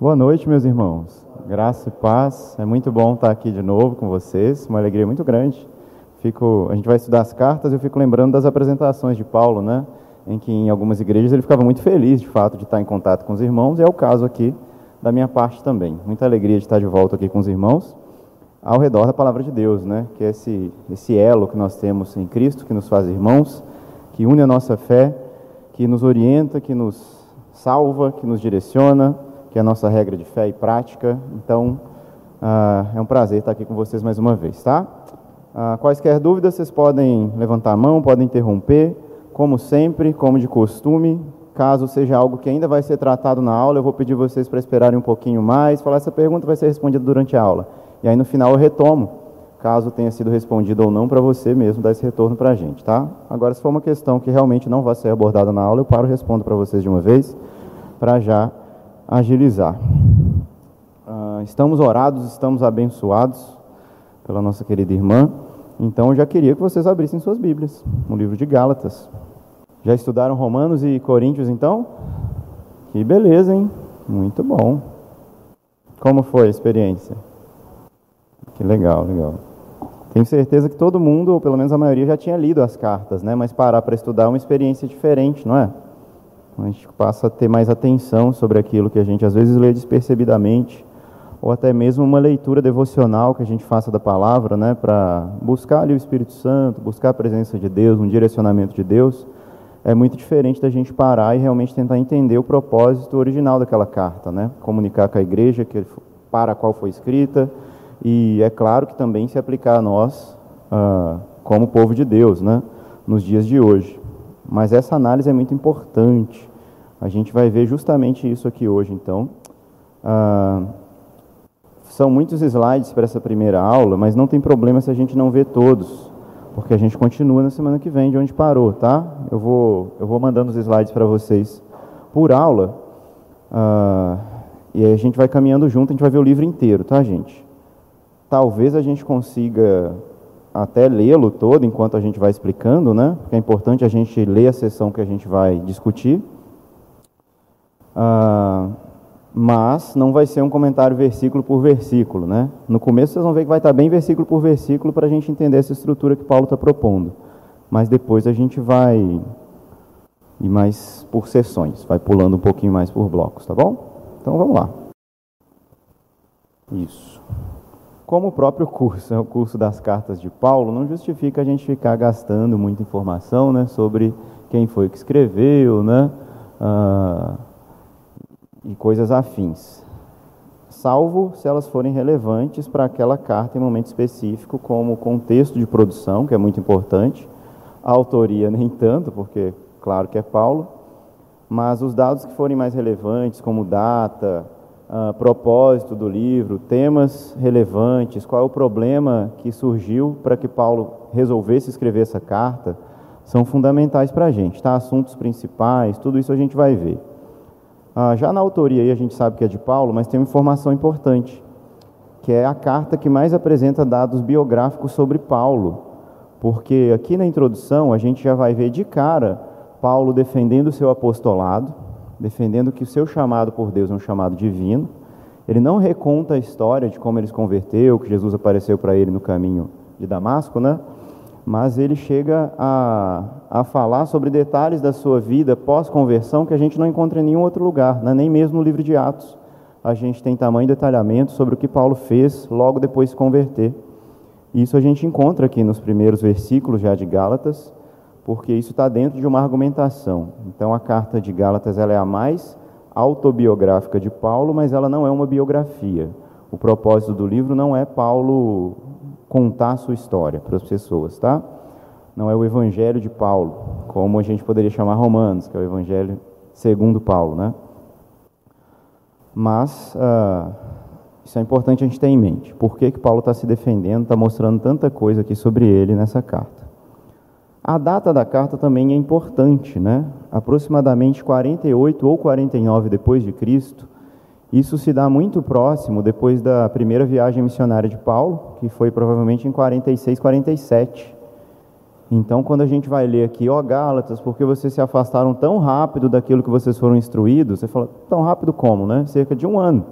Boa noite, meus irmãos. Graça e paz. É muito bom estar aqui de novo com vocês. Uma alegria muito grande. Fico, a gente vai estudar as cartas e eu fico lembrando das apresentações de Paulo, né? Em que em algumas igrejas ele ficava muito feliz, de fato, de estar em contato com os irmãos. E é o caso aqui da minha parte também. Muita alegria de estar de volta aqui com os irmãos ao redor da palavra de Deus, né? Que é esse esse elo que nós temos em Cristo que nos faz irmãos, que une a nossa fé, que nos orienta, que nos salva, que nos direciona, que é a nossa regra de fé e prática. Então, ah, é um prazer estar aqui com vocês mais uma vez, tá? Ah, quaisquer dúvidas, vocês podem levantar a mão, podem interromper, como sempre, como de costume. Caso seja algo que ainda vai ser tratado na aula, eu vou pedir vocês para esperarem um pouquinho mais, falar essa pergunta vai ser respondida durante a aula. E aí no final eu retomo, caso tenha sido respondido ou não para você mesmo, dar esse retorno para a gente, tá? Agora, se for uma questão que realmente não vai ser abordada na aula, eu paro e respondo para vocês de uma vez, para já agilizar. Uh, estamos orados, estamos abençoados pela nossa querida irmã. Então eu já queria que vocês abrissem suas Bíblias no livro de Gálatas. Já estudaram Romanos e Coríntios então? Que beleza, hein? Muito bom. Como foi a experiência? Que legal, legal. Tenho certeza que todo mundo, ou pelo menos a maioria, já tinha lido as cartas, né? Mas parar para estudar é uma experiência diferente, não é? A gente passa a ter mais atenção sobre aquilo que a gente às vezes lê despercebidamente, ou até mesmo uma leitura devocional que a gente faça da palavra, né, para buscar ali o Espírito Santo, buscar a presença de Deus, um direcionamento de Deus, é muito diferente da gente parar e realmente tentar entender o propósito original daquela carta, né? Comunicar com a igreja que, para a qual foi escrita e é claro que também se aplicar a nós ah, como povo de Deus, né? Nos dias de hoje. Mas essa análise é muito importante. A gente vai ver justamente isso aqui hoje, então. Ah, são muitos slides para essa primeira aula, mas não tem problema se a gente não ver todos, porque a gente continua na semana que vem de onde parou, tá? Eu vou, eu vou mandando os slides para vocês por aula, ah, e aí a gente vai caminhando junto, a gente vai ver o livro inteiro, tá, gente? Talvez a gente consiga até lê-lo todo enquanto a gente vai explicando, né? Porque é importante a gente ler a sessão que a gente vai discutir. Ah, mas não vai ser um comentário versículo por versículo, né? No começo vocês vão ver que vai estar bem versículo por versículo para a gente entender essa estrutura que Paulo está propondo. Mas depois a gente vai ir mais por sessões, vai pulando um pouquinho mais por blocos, tá bom? Então vamos lá. Isso como o próprio curso, é o curso das cartas de Paulo, não justifica a gente ficar gastando muita informação né, sobre quem foi que escreveu, né, ah, e coisas afins. Salvo se elas forem relevantes para aquela carta em momento específico, como o contexto de produção, que é muito importante, a autoria nem tanto, porque claro que é Paulo, mas os dados que forem mais relevantes, como data, uh, propósito do livro, temas relevantes, qual é o problema que surgiu para que Paulo resolvesse escrever essa carta, são fundamentais para a gente, tá? Assuntos principais, tudo isso a gente vai ver. Uh, já na autoria aí a gente sabe que é de Paulo, mas tem uma informação importante, que é a carta que mais apresenta dados biográficos sobre Paulo, porque aqui na introdução a gente já vai ver de cara Paulo defendendo o seu apostolado, defendendo que o seu chamado por Deus é um chamado divino. Ele não reconta a história de como ele se converteu, que Jesus apareceu para ele no caminho de Damasco, né? Mas ele chega a, a falar sobre detalhes da sua vida pós-conversão que a gente não encontra em nenhum outro lugar, né? nem mesmo no livro de Atos. A gente tem tamanho detalhamento sobre o que Paulo fez logo depois de se converter. Isso a gente encontra aqui nos primeiros versículos já de Gálatas porque isso está dentro de uma argumentação. Então, a carta de Gálatas ela é a mais autobiográfica de Paulo, mas ela não é uma biografia. O propósito do livro não é Paulo contar a sua história para as pessoas, tá? Não é o evangelho de Paulo, como a gente poderia chamar Romanos, que é o evangelho segundo Paulo, né? Mas uh, isso é importante a gente ter em mente. Por que, que Paulo está se defendendo, está mostrando tanta coisa aqui sobre ele nessa carta? A data da carta também é importante, né? Aproximadamente 48 ou 49 depois de Cristo. Isso se dá muito próximo depois da primeira viagem missionária de Paulo, que foi provavelmente em 46, 47. Então, quando a gente vai ler aqui, ó Gálatas, porque vocês se afastaram tão rápido daquilo que vocês foram instruídos, você fala, tão rápido como, né? Cerca de um ano.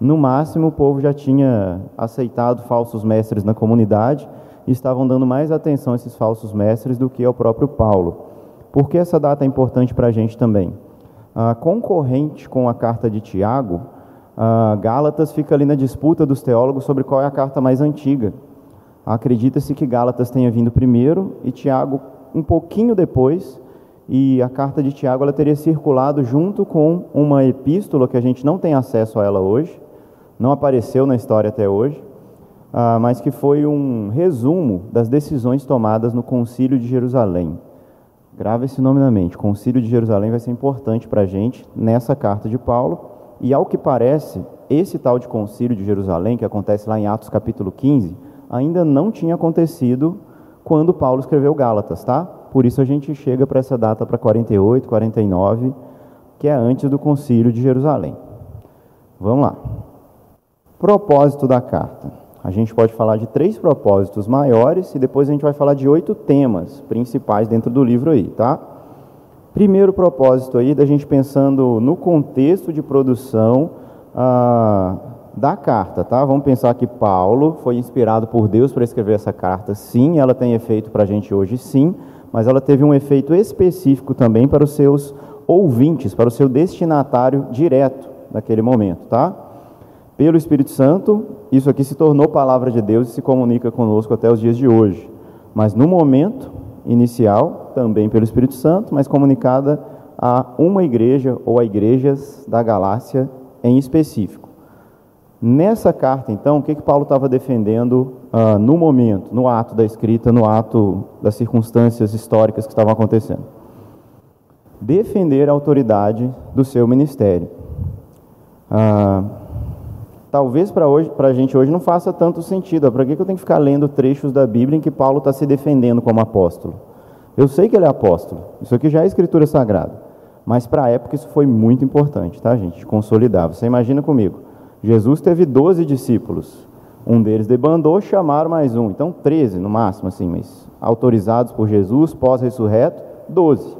No máximo, o povo já tinha aceitado falsos mestres na comunidade estavam dando mais atenção a esses falsos mestres do que ao próprio Paulo. Por que essa data é importante para a gente também? A concorrente com a carta de Tiago, Gálatas fica ali na disputa dos teólogos sobre qual é a carta mais antiga. Acredita-se que Gálatas tenha vindo primeiro e Tiago um pouquinho depois, e a carta de Tiago ela teria circulado junto com uma epístola que a gente não tem acesso a ela hoje, não apareceu na história até hoje, ah, mas que foi um resumo das decisões tomadas no Concílio de Jerusalém. Grava esse nome na mente. O Concílio de Jerusalém vai ser importante para a gente nessa carta de Paulo. E ao que parece, esse tal de Concílio de Jerusalém, que acontece lá em Atos capítulo 15, ainda não tinha acontecido quando Paulo escreveu Gálatas, tá? Por isso a gente chega para essa data para 48, 49, que é antes do Concílio de Jerusalém. Vamos lá. Propósito da carta. A gente pode falar de três propósitos maiores e depois a gente vai falar de oito temas principais dentro do livro aí, tá? Primeiro propósito aí da gente pensando no contexto de produção ah, da carta, tá? Vamos pensar que Paulo foi inspirado por Deus para escrever essa carta, sim, ela tem efeito para a gente hoje, sim, mas ela teve um efeito específico também para os seus ouvintes, para o seu destinatário direto naquele momento, tá? Pelo Espírito Santo, isso aqui se tornou palavra de Deus e se comunica conosco até os dias de hoje. Mas no momento inicial, também pelo Espírito Santo, mas comunicada a uma igreja ou a igrejas da Galácia em específico. Nessa carta, então, o que, que Paulo estava defendendo uh, no momento, no ato da escrita, no ato das circunstâncias históricas que estavam acontecendo? Defender a autoridade do seu ministério. Uh, talvez para a gente hoje não faça tanto sentido. Para que eu tenho que ficar lendo trechos da Bíblia em que Paulo está se defendendo como apóstolo? Eu sei que ele é apóstolo, isso aqui já é escritura sagrada, mas para a época isso foi muito importante, tá, gente? Consolidar. Você imagina comigo, Jesus teve 12 discípulos, um deles debandou, chamaram mais um, então 13 no máximo, assim, mas autorizados por Jesus, pós-ressurreto, 12.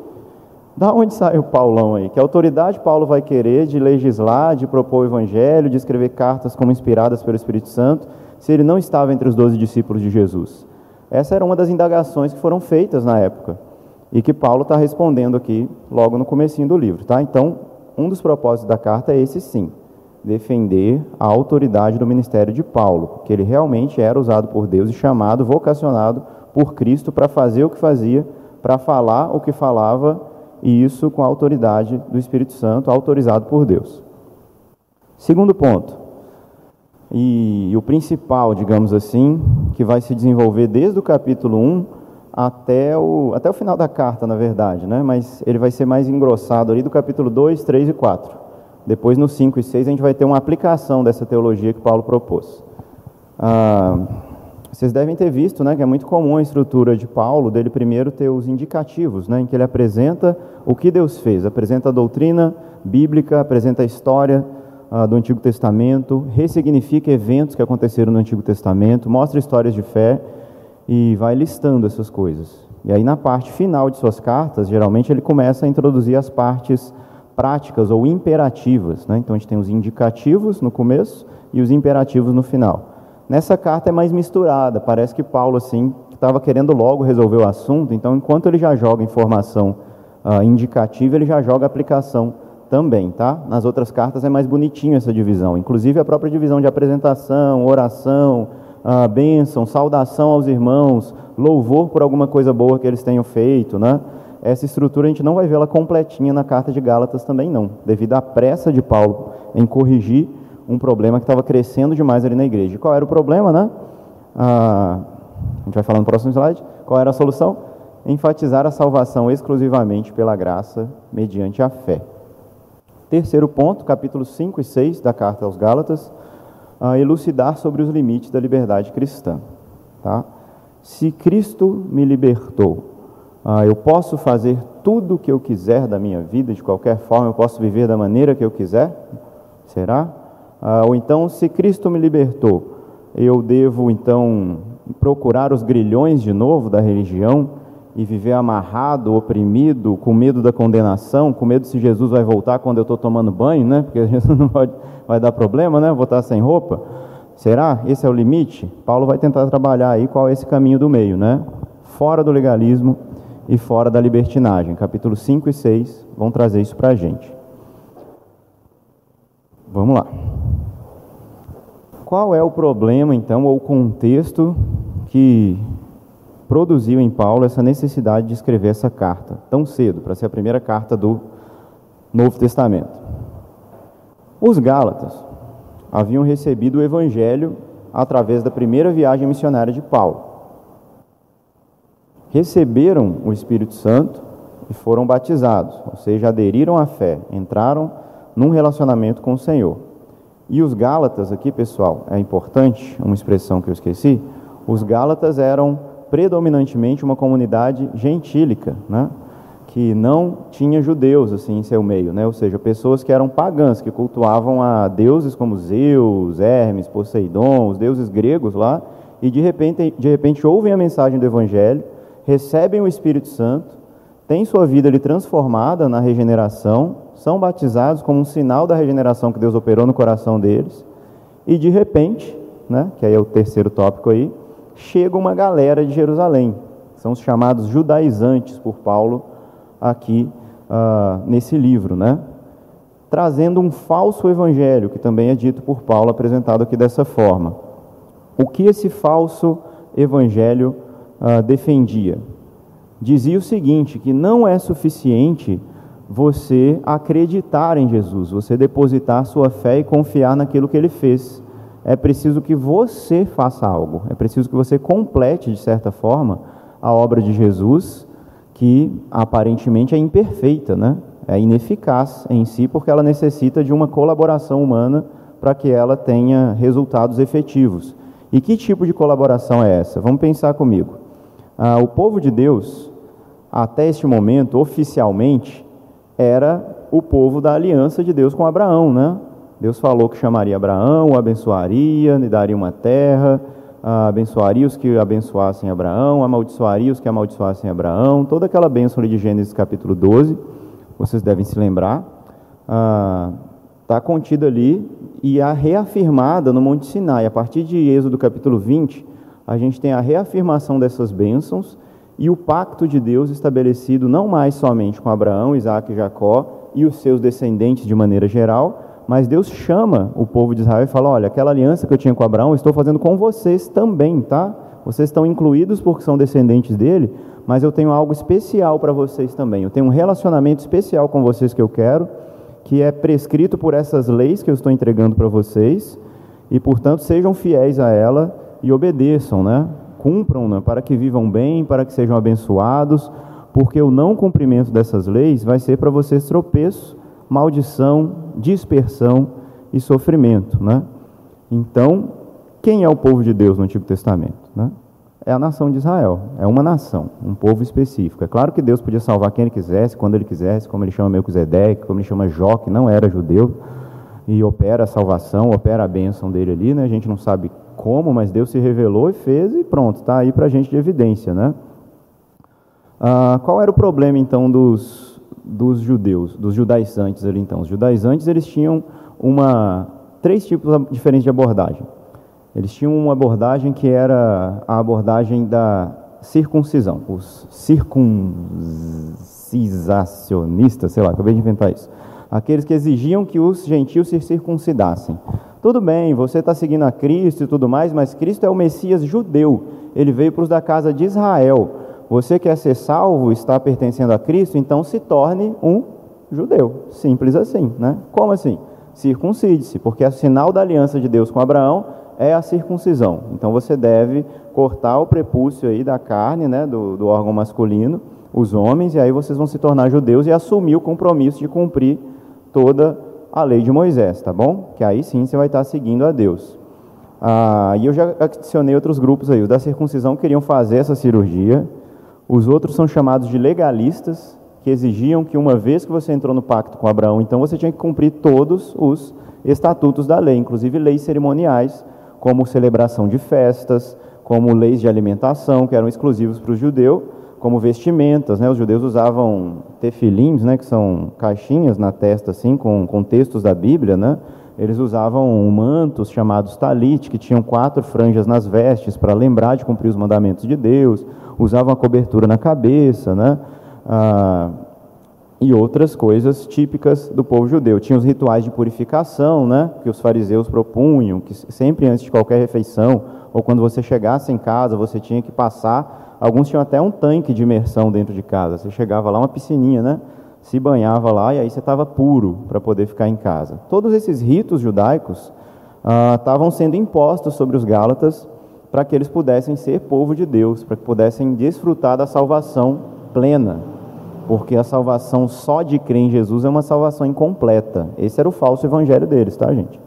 Da onde sai o Paulão aí? Que autoridade Paulo vai querer de legislar, de propor o evangelho, de escrever cartas como inspiradas pelo Espírito Santo, se ele não estava entre os doze discípulos de Jesus? Essa era uma das indagações que foram feitas na época e que Paulo está respondendo aqui logo no comecinho do livro, tá? Então, um dos propósitos da carta é esse sim, defender a autoridade do ministério de Paulo, que ele realmente era usado por Deus e chamado, vocacionado por Cristo para fazer o que fazia, para falar o que falava e isso com a autoridade do Espírito Santo, autorizado por Deus. Segundo ponto, e, o principal, digamos assim, que vai se desenvolver desde o capítulo 1 até o, até o final da carta, na verdade, né? mas ele vai ser mais engrossado ali do capítulo 2, 3 e 4. Depois, no 5 e 6, a gente vai ter uma aplicação dessa teologia que Paulo propôs. Ah, vocês devem ter visto né, que é muito comum a estrutura de Paulo, dele primeiro ter os indicativos, né, em que ele apresenta o que Deus fez, apresenta a doutrina bíblica, apresenta a história uh, do Antigo Testamento, ressignifica eventos que aconteceram no Antigo Testamento, mostra histórias de fé e vai listando essas coisas. E aí, na parte final de suas cartas, geralmente ele começa a introduzir as partes práticas ou imperativas. Né? Então, a gente tem os indicativos no começo e os imperativos no final. Nessa carta é mais misturada, parece que Paulo assim estava querendo logo resolver o assunto, então enquanto ele já joga informação uh, indicativa, ele já joga aplicação também, tá? Nas outras cartas é mais bonitinho essa divisão, inclusive a própria divisão de apresentação, oração, uh, bênção, saudação aos irmãos, louvor por alguma coisa boa que eles tenham feito, né? Essa estrutura a gente não vai vê-la completinha na carta de Gálatas também não, devido à pressa de Paulo em corrigir um problema que estava crescendo demais ali na igreja. E qual era o problema, né? Ah, a gente vai falar no próximo slide. Qual era a solução? Enfatizar a salvação exclusivamente pela graça, mediante a fé. Terceiro ponto, capítulos 5 e 6 da carta aos Gálatas, ah, elucidar sobre os limites da liberdade cristã. Tá? Se Cristo me libertou, ah, eu posso fazer tudo o que eu quiser da minha vida, de qualquer forma, eu posso viver da maneira que eu quiser? Será? Ah, ou então, se Cristo me libertou, eu devo então procurar os grilhões de novo da religião e viver amarrado, oprimido, com medo da condenação, com medo se Jesus vai voltar quando eu estou tomando banho, né? Porque Jesus não pode, vai dar problema, né? Vou estar sem roupa. Será? Esse é o limite? Paulo vai tentar trabalhar aí qual é esse caminho do meio, né? Fora do legalismo e fora da libertinagem. Capítulo 5 e 6 vão trazer isso para a gente. Vamos lá. Qual é o problema, então, ou o contexto que produziu em Paulo essa necessidade de escrever essa carta tão cedo, para ser a primeira carta do Novo Testamento? Os Gálatas haviam recebido o Evangelho através da primeira viagem missionária de Paulo. Receberam o Espírito Santo e foram batizados, ou seja, aderiram à fé, entraram num relacionamento com o Senhor. E os Gálatas, aqui pessoal, é importante, uma expressão que eu esqueci, os Gálatas eram predominantemente uma comunidade gentílica, né? que não tinha judeus assim em seu meio, né? ou seja, pessoas que eram pagãs, que cultuavam a deuses como Zeus, Hermes, Poseidon, os deuses gregos lá, e de repente, de repente ouvem a mensagem do Evangelho, recebem o Espírito Santo, têm sua vida ali transformada na regeneração, são batizados como um sinal da regeneração que Deus operou no coração deles, e de repente, né, que aí é o terceiro tópico aí, chega uma galera de Jerusalém, são os chamados judaizantes por Paulo aqui uh, nesse livro, né? trazendo um falso evangelho, que também é dito por Paulo, apresentado aqui dessa forma. O que esse falso evangelho uh, defendia? Dizia o seguinte: que não é suficiente você acreditar em Jesus, você depositar sua fé e confiar naquilo que ele fez. É preciso que você faça algo, é preciso que você complete, de certa forma, a obra de Jesus que aparentemente é imperfeita, né? é ineficaz em si, porque ela necessita de uma colaboração humana para que ela tenha resultados efetivos. E que tipo de colaboração é essa? Vamos pensar comigo. Ah, o povo de Deus, até este momento, oficialmente, era o povo da aliança de Deus com Abraão, né? Deus falou que chamaria Abraão, o abençoaria, lhe daria uma terra, abençoaria os que abençoassem Abraão, amaldiçoaria os que amaldiçoassem Abraão, toda aquela bênção ali de Gênesis capítulo 12, vocês devem se lembrar, está ah, contida ali e a reafirmada no Monte Sinai. A partir de Êxodo capítulo 20, a gente tem a reafirmação dessas bênçãos e o pacto de Deus estabelecido não mais somente com Abraão, Isaac e Jacó e os seus descendentes de maneira geral, mas Deus chama o povo de Israel e fala: Olha, aquela aliança que eu tinha com Abraão, eu estou fazendo com vocês também, tá? Vocês estão incluídos porque são descendentes dele, mas eu tenho algo especial para vocês também. Eu tenho um relacionamento especial com vocês que eu quero, que é prescrito por essas leis que eu estou entregando para vocês, e portanto sejam fiéis a ela e obedeçam, né? Cumpram, né? para que vivam bem, para que sejam abençoados, porque o não cumprimento dessas leis vai ser para vocês tropeço maldição, dispersão e sofrimento. Né? Então, quem é o povo de Deus no Antigo Testamento? Né? É a nação de Israel, é uma nação, um povo específico. É claro que Deus podia salvar quem ele quisesse, quando ele quisesse, como ele chama Melquisedeque, como ele chama Jó, que não era judeu, e opera a salvação, opera a bênção dele ali, né? A gente não sabe como, mas Deus se revelou e fez e pronto, está aí para a gente de evidência, né? Ah, qual era o problema então dos, dos judeus, dos judaizantes ali então. Os judaizantes eles tinham uma três tipos diferentes de abordagem. Eles tinham uma abordagem que era a abordagem da circuncisão, os circuncisacionistas, sei lá, acabei de inventar isso. Aqueles que exigiam que os gentios se circuncidassem. Tudo bem, você está seguindo a Cristo e tudo mais, mas Cristo é o Messias judeu. Ele veio para os da casa de Israel. Você quer ser salvo, está pertencendo a Cristo, então se torne um judeu. Simples assim, né? Como assim? Circuncide-se, porque o sinal da aliança de Deus com Abraão é a circuncisão. Então você deve cortar o prepúcio aí da carne, né, do, do órgão masculino, os homens, e aí vocês vão se tornar judeus e assumir o compromisso de cumprir toda a lei de Moisés, tá bom? Que aí sim você vai estar seguindo a Deus. Ah, e eu já adicionei outros grupos aí. Os da circuncisão queriam fazer essa cirurgia, os outros são chamados de legalistas, que exigiam que uma vez que você entrou no pacto com Abraão, então você tinha que cumprir todos os estatutos da lei, inclusive leis cerimoniais, como celebração de festas, como leis de alimentação, que eram exclusivos para o judeu, como vestimentas, né? Os judeus usavam tefilins, né? Que são caixinhas na testa, assim, com, com textos da Bíblia, né? Eles usavam mantos chamados talit, que tinham quatro franjas nas vestes para lembrar de cumprir os mandamentos de Deus. Usavam a cobertura na cabeça, né? Ah, e outras coisas típicas do povo judeu. Tinha os rituais de purificação, né? Que os fariseus propunham, que sempre antes de qualquer refeição ou quando você chegasse em casa, você tinha que passar. Alguns tinham até um tanque de imersão dentro de casa. Você chegava lá, uma piscininha, né? Se banhava lá e aí você estava puro para poder ficar em casa. Todos esses ritos judaicos ah, estavam sendo impostos sobre os Gálatas para que eles pudessem ser povo de Deus, para que pudessem desfrutar da salvação plena. Porque a salvação só de crer em Jesus é uma salvação incompleta. Esse era o falso evangelho deles, tá, gente?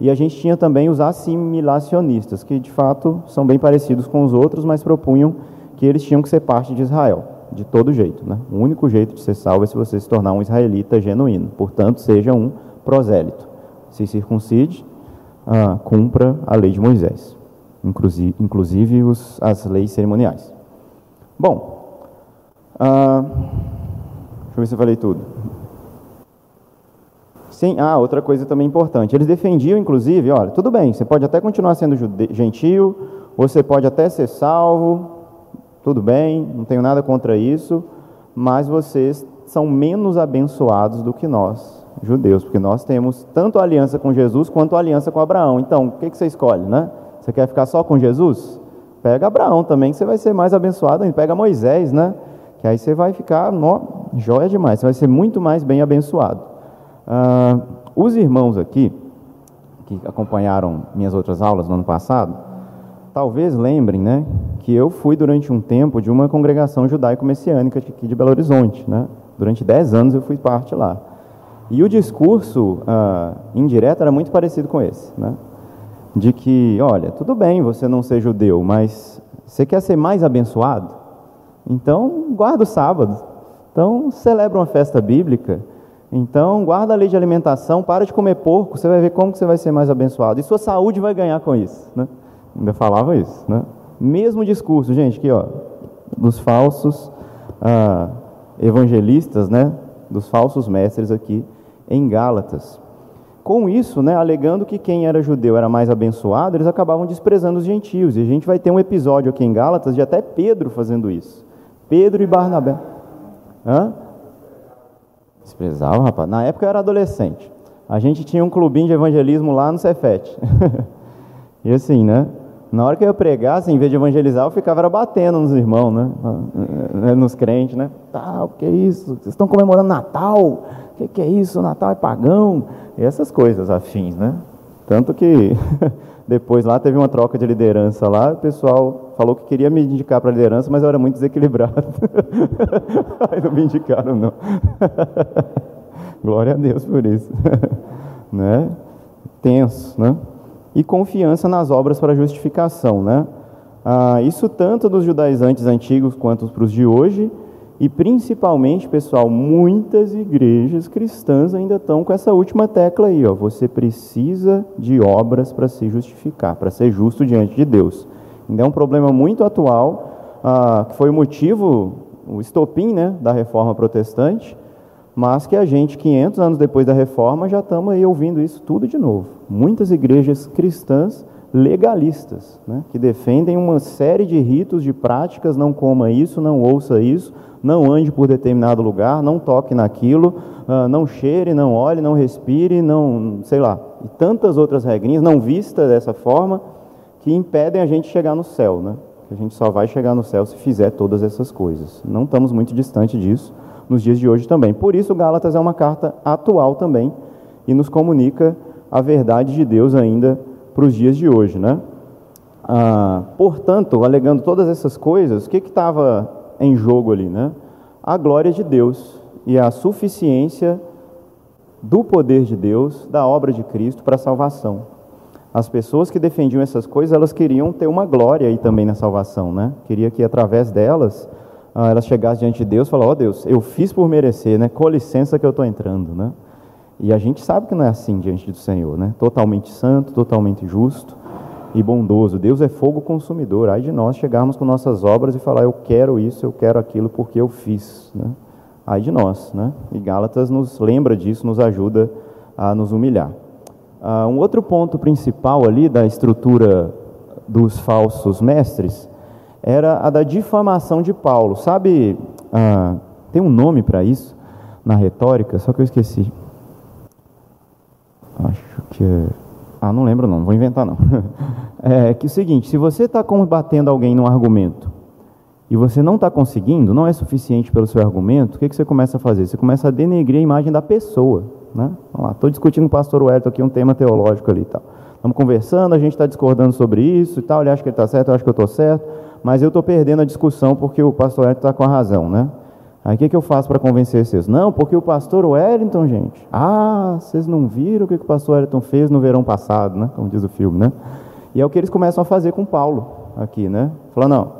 E a gente tinha também os assimilacionistas, que de fato são bem parecidos com os outros, mas propunham que eles tinham que ser parte de Israel, de todo jeito. Né? O único jeito de ser salvo é se você se tornar um israelita genuíno. Portanto, seja um prosélito. Se circuncide, ah, cumpra a lei de Moisés, inclusive, inclusive os, as leis cerimoniais. Bom, ah, deixa eu ver se eu falei tudo. Sim, ah, outra coisa também importante. Eles defendiam, inclusive, olha, tudo bem, você pode até continuar sendo gentil, você pode até ser salvo, tudo bem, não tenho nada contra isso, mas vocês são menos abençoados do que nós, judeus, porque nós temos tanto aliança com Jesus quanto aliança com Abraão. Então, o que, que você escolhe, né? Você quer ficar só com Jesus? Pega Abraão também, que você vai ser mais abençoado ainda. Pega Moisés, né? Que aí você vai ficar, no, joia demais, você vai ser muito mais bem abençoado. Uh, os irmãos aqui, que acompanharam minhas outras aulas no ano passado, talvez lembrem né, que eu fui durante um tempo de uma congregação judaico-messiânica aqui de Belo Horizonte. Né? Durante dez anos eu fui parte lá. E o discurso uh, indireto era muito parecido com esse. Né? De que, olha, tudo bem você não ser judeu, mas você quer ser mais abençoado? Então guarda o sábado. Então celebra uma festa bíblica então, guarda a lei de alimentação, para de comer porco, você vai ver como que você vai ser mais abençoado. E sua saúde vai ganhar com isso. Né? Ainda falava isso. Né? Mesmo discurso, gente, aqui, ó, dos falsos ah, evangelistas, né? dos falsos mestres aqui em Gálatas. Com isso, né, alegando que quem era judeu era mais abençoado, eles acabavam desprezando os gentios. E a gente vai ter um episódio aqui em Gálatas de até Pedro fazendo isso. Pedro e Barnabé. Hã? Desprezava, rapaz. Na época eu era adolescente. A gente tinha um clubinho de evangelismo lá no Cefete. e assim, né? Na hora que eu pregar, assim, em vez de evangelizar, eu ficava batendo nos irmãos, né? Eh, nos crentes, né? Tá, o que é isso? Vocês estão comemorando Natal? O que, que é isso? Natal é pagão? E essas coisas afins, né? Tanto que depois lá teve uma troca de liderança lá, o pessoal falou que queria me indicar para a liderança, mas eu era muito desequilibrado. Aí não me indicaram, não. Glória a Deus por isso. né? Tenso, né? E confiança nas obras para justificação, né? Ah, isso tanto dos judaizantes antigos quanto para os de hoje, e principalmente, pessoal, muitas igrejas cristãs ainda estão com essa última tecla aí, ó. Você precisa de obras para se justificar, para ser justo diante de Deus. Ainda é um problema muito atual, ah, que foi o motivo, o estopim, né, da reforma protestante, mas que a gente, 500 anos depois da reforma, já estamos aí ouvindo isso tudo de novo. Muitas igrejas cristãs legalistas, né, que defendem uma série de ritos, de práticas, não coma isso, não ouça isso, não ande por determinado lugar, não toque naquilo, uh, não cheire, não olhe, não respire, não, sei lá, e tantas outras regrinhas, não vista dessa forma, que impedem a gente chegar no céu, né? A gente só vai chegar no céu se fizer todas essas coisas. Não estamos muito distante disso nos dias de hoje também. Por isso, Gálatas é uma carta atual também e nos comunica a verdade de Deus ainda para os dias de hoje, né? Ah, portanto, alegando todas essas coisas, o que estava em jogo ali, né? A glória de Deus e a suficiência do poder de Deus, da obra de Cristo para a salvação. As pessoas que defendiam essas coisas, elas queriam ter uma glória aí também na salvação, né? Queria que através delas ah, elas chegassem diante de Deus e falassem, ó oh, Deus, eu fiz por merecer, né? Com licença que eu estou entrando, né? E a gente sabe que não é assim diante do Senhor, né? Totalmente santo, totalmente justo. e bondoso. Deus é fogo consumidor. Aí de nós chegarmos com nossas obras e falar, eu quero isso, eu quero aquilo porque eu fiz. Né? Aí de nós. Né? E Gálatas nos lembra disso, nos ajuda a nos humilhar. Uh, um outro ponto principal ali da estrutura dos falsos mestres era a da difamação de Paulo. Sabe, uh, tem um nome para isso na retórica, só que eu esqueci. Que é. Ah, não lembro não, vou inventar não. É que é o seguinte, se você está combatendo alguém num argumento e você não está conseguindo, não é suficiente pelo seu argumento, o que, que você começa a fazer? Você começa a denegrir a imagem da pessoa. Né? Vamos lá, estou discutindo com o pastor Wellington aqui um tema teológico ali e tal. Estamos conversando, a gente está discordando sobre isso e tal, ele acha que ele está certo, eu acho que eu estou certo, mas eu estou perdendo a discussão porque o pastor Wellington está com a razão, né? Aí o que, que eu faço para convencer vocês? Não, porque o pastor Wellington, gente. Ah, vocês não viram o que, que o pastor Wellington fez no verão passado, né? Como diz o filme, né? E é o que eles começam a fazer com Paulo aqui, né? Falando, não,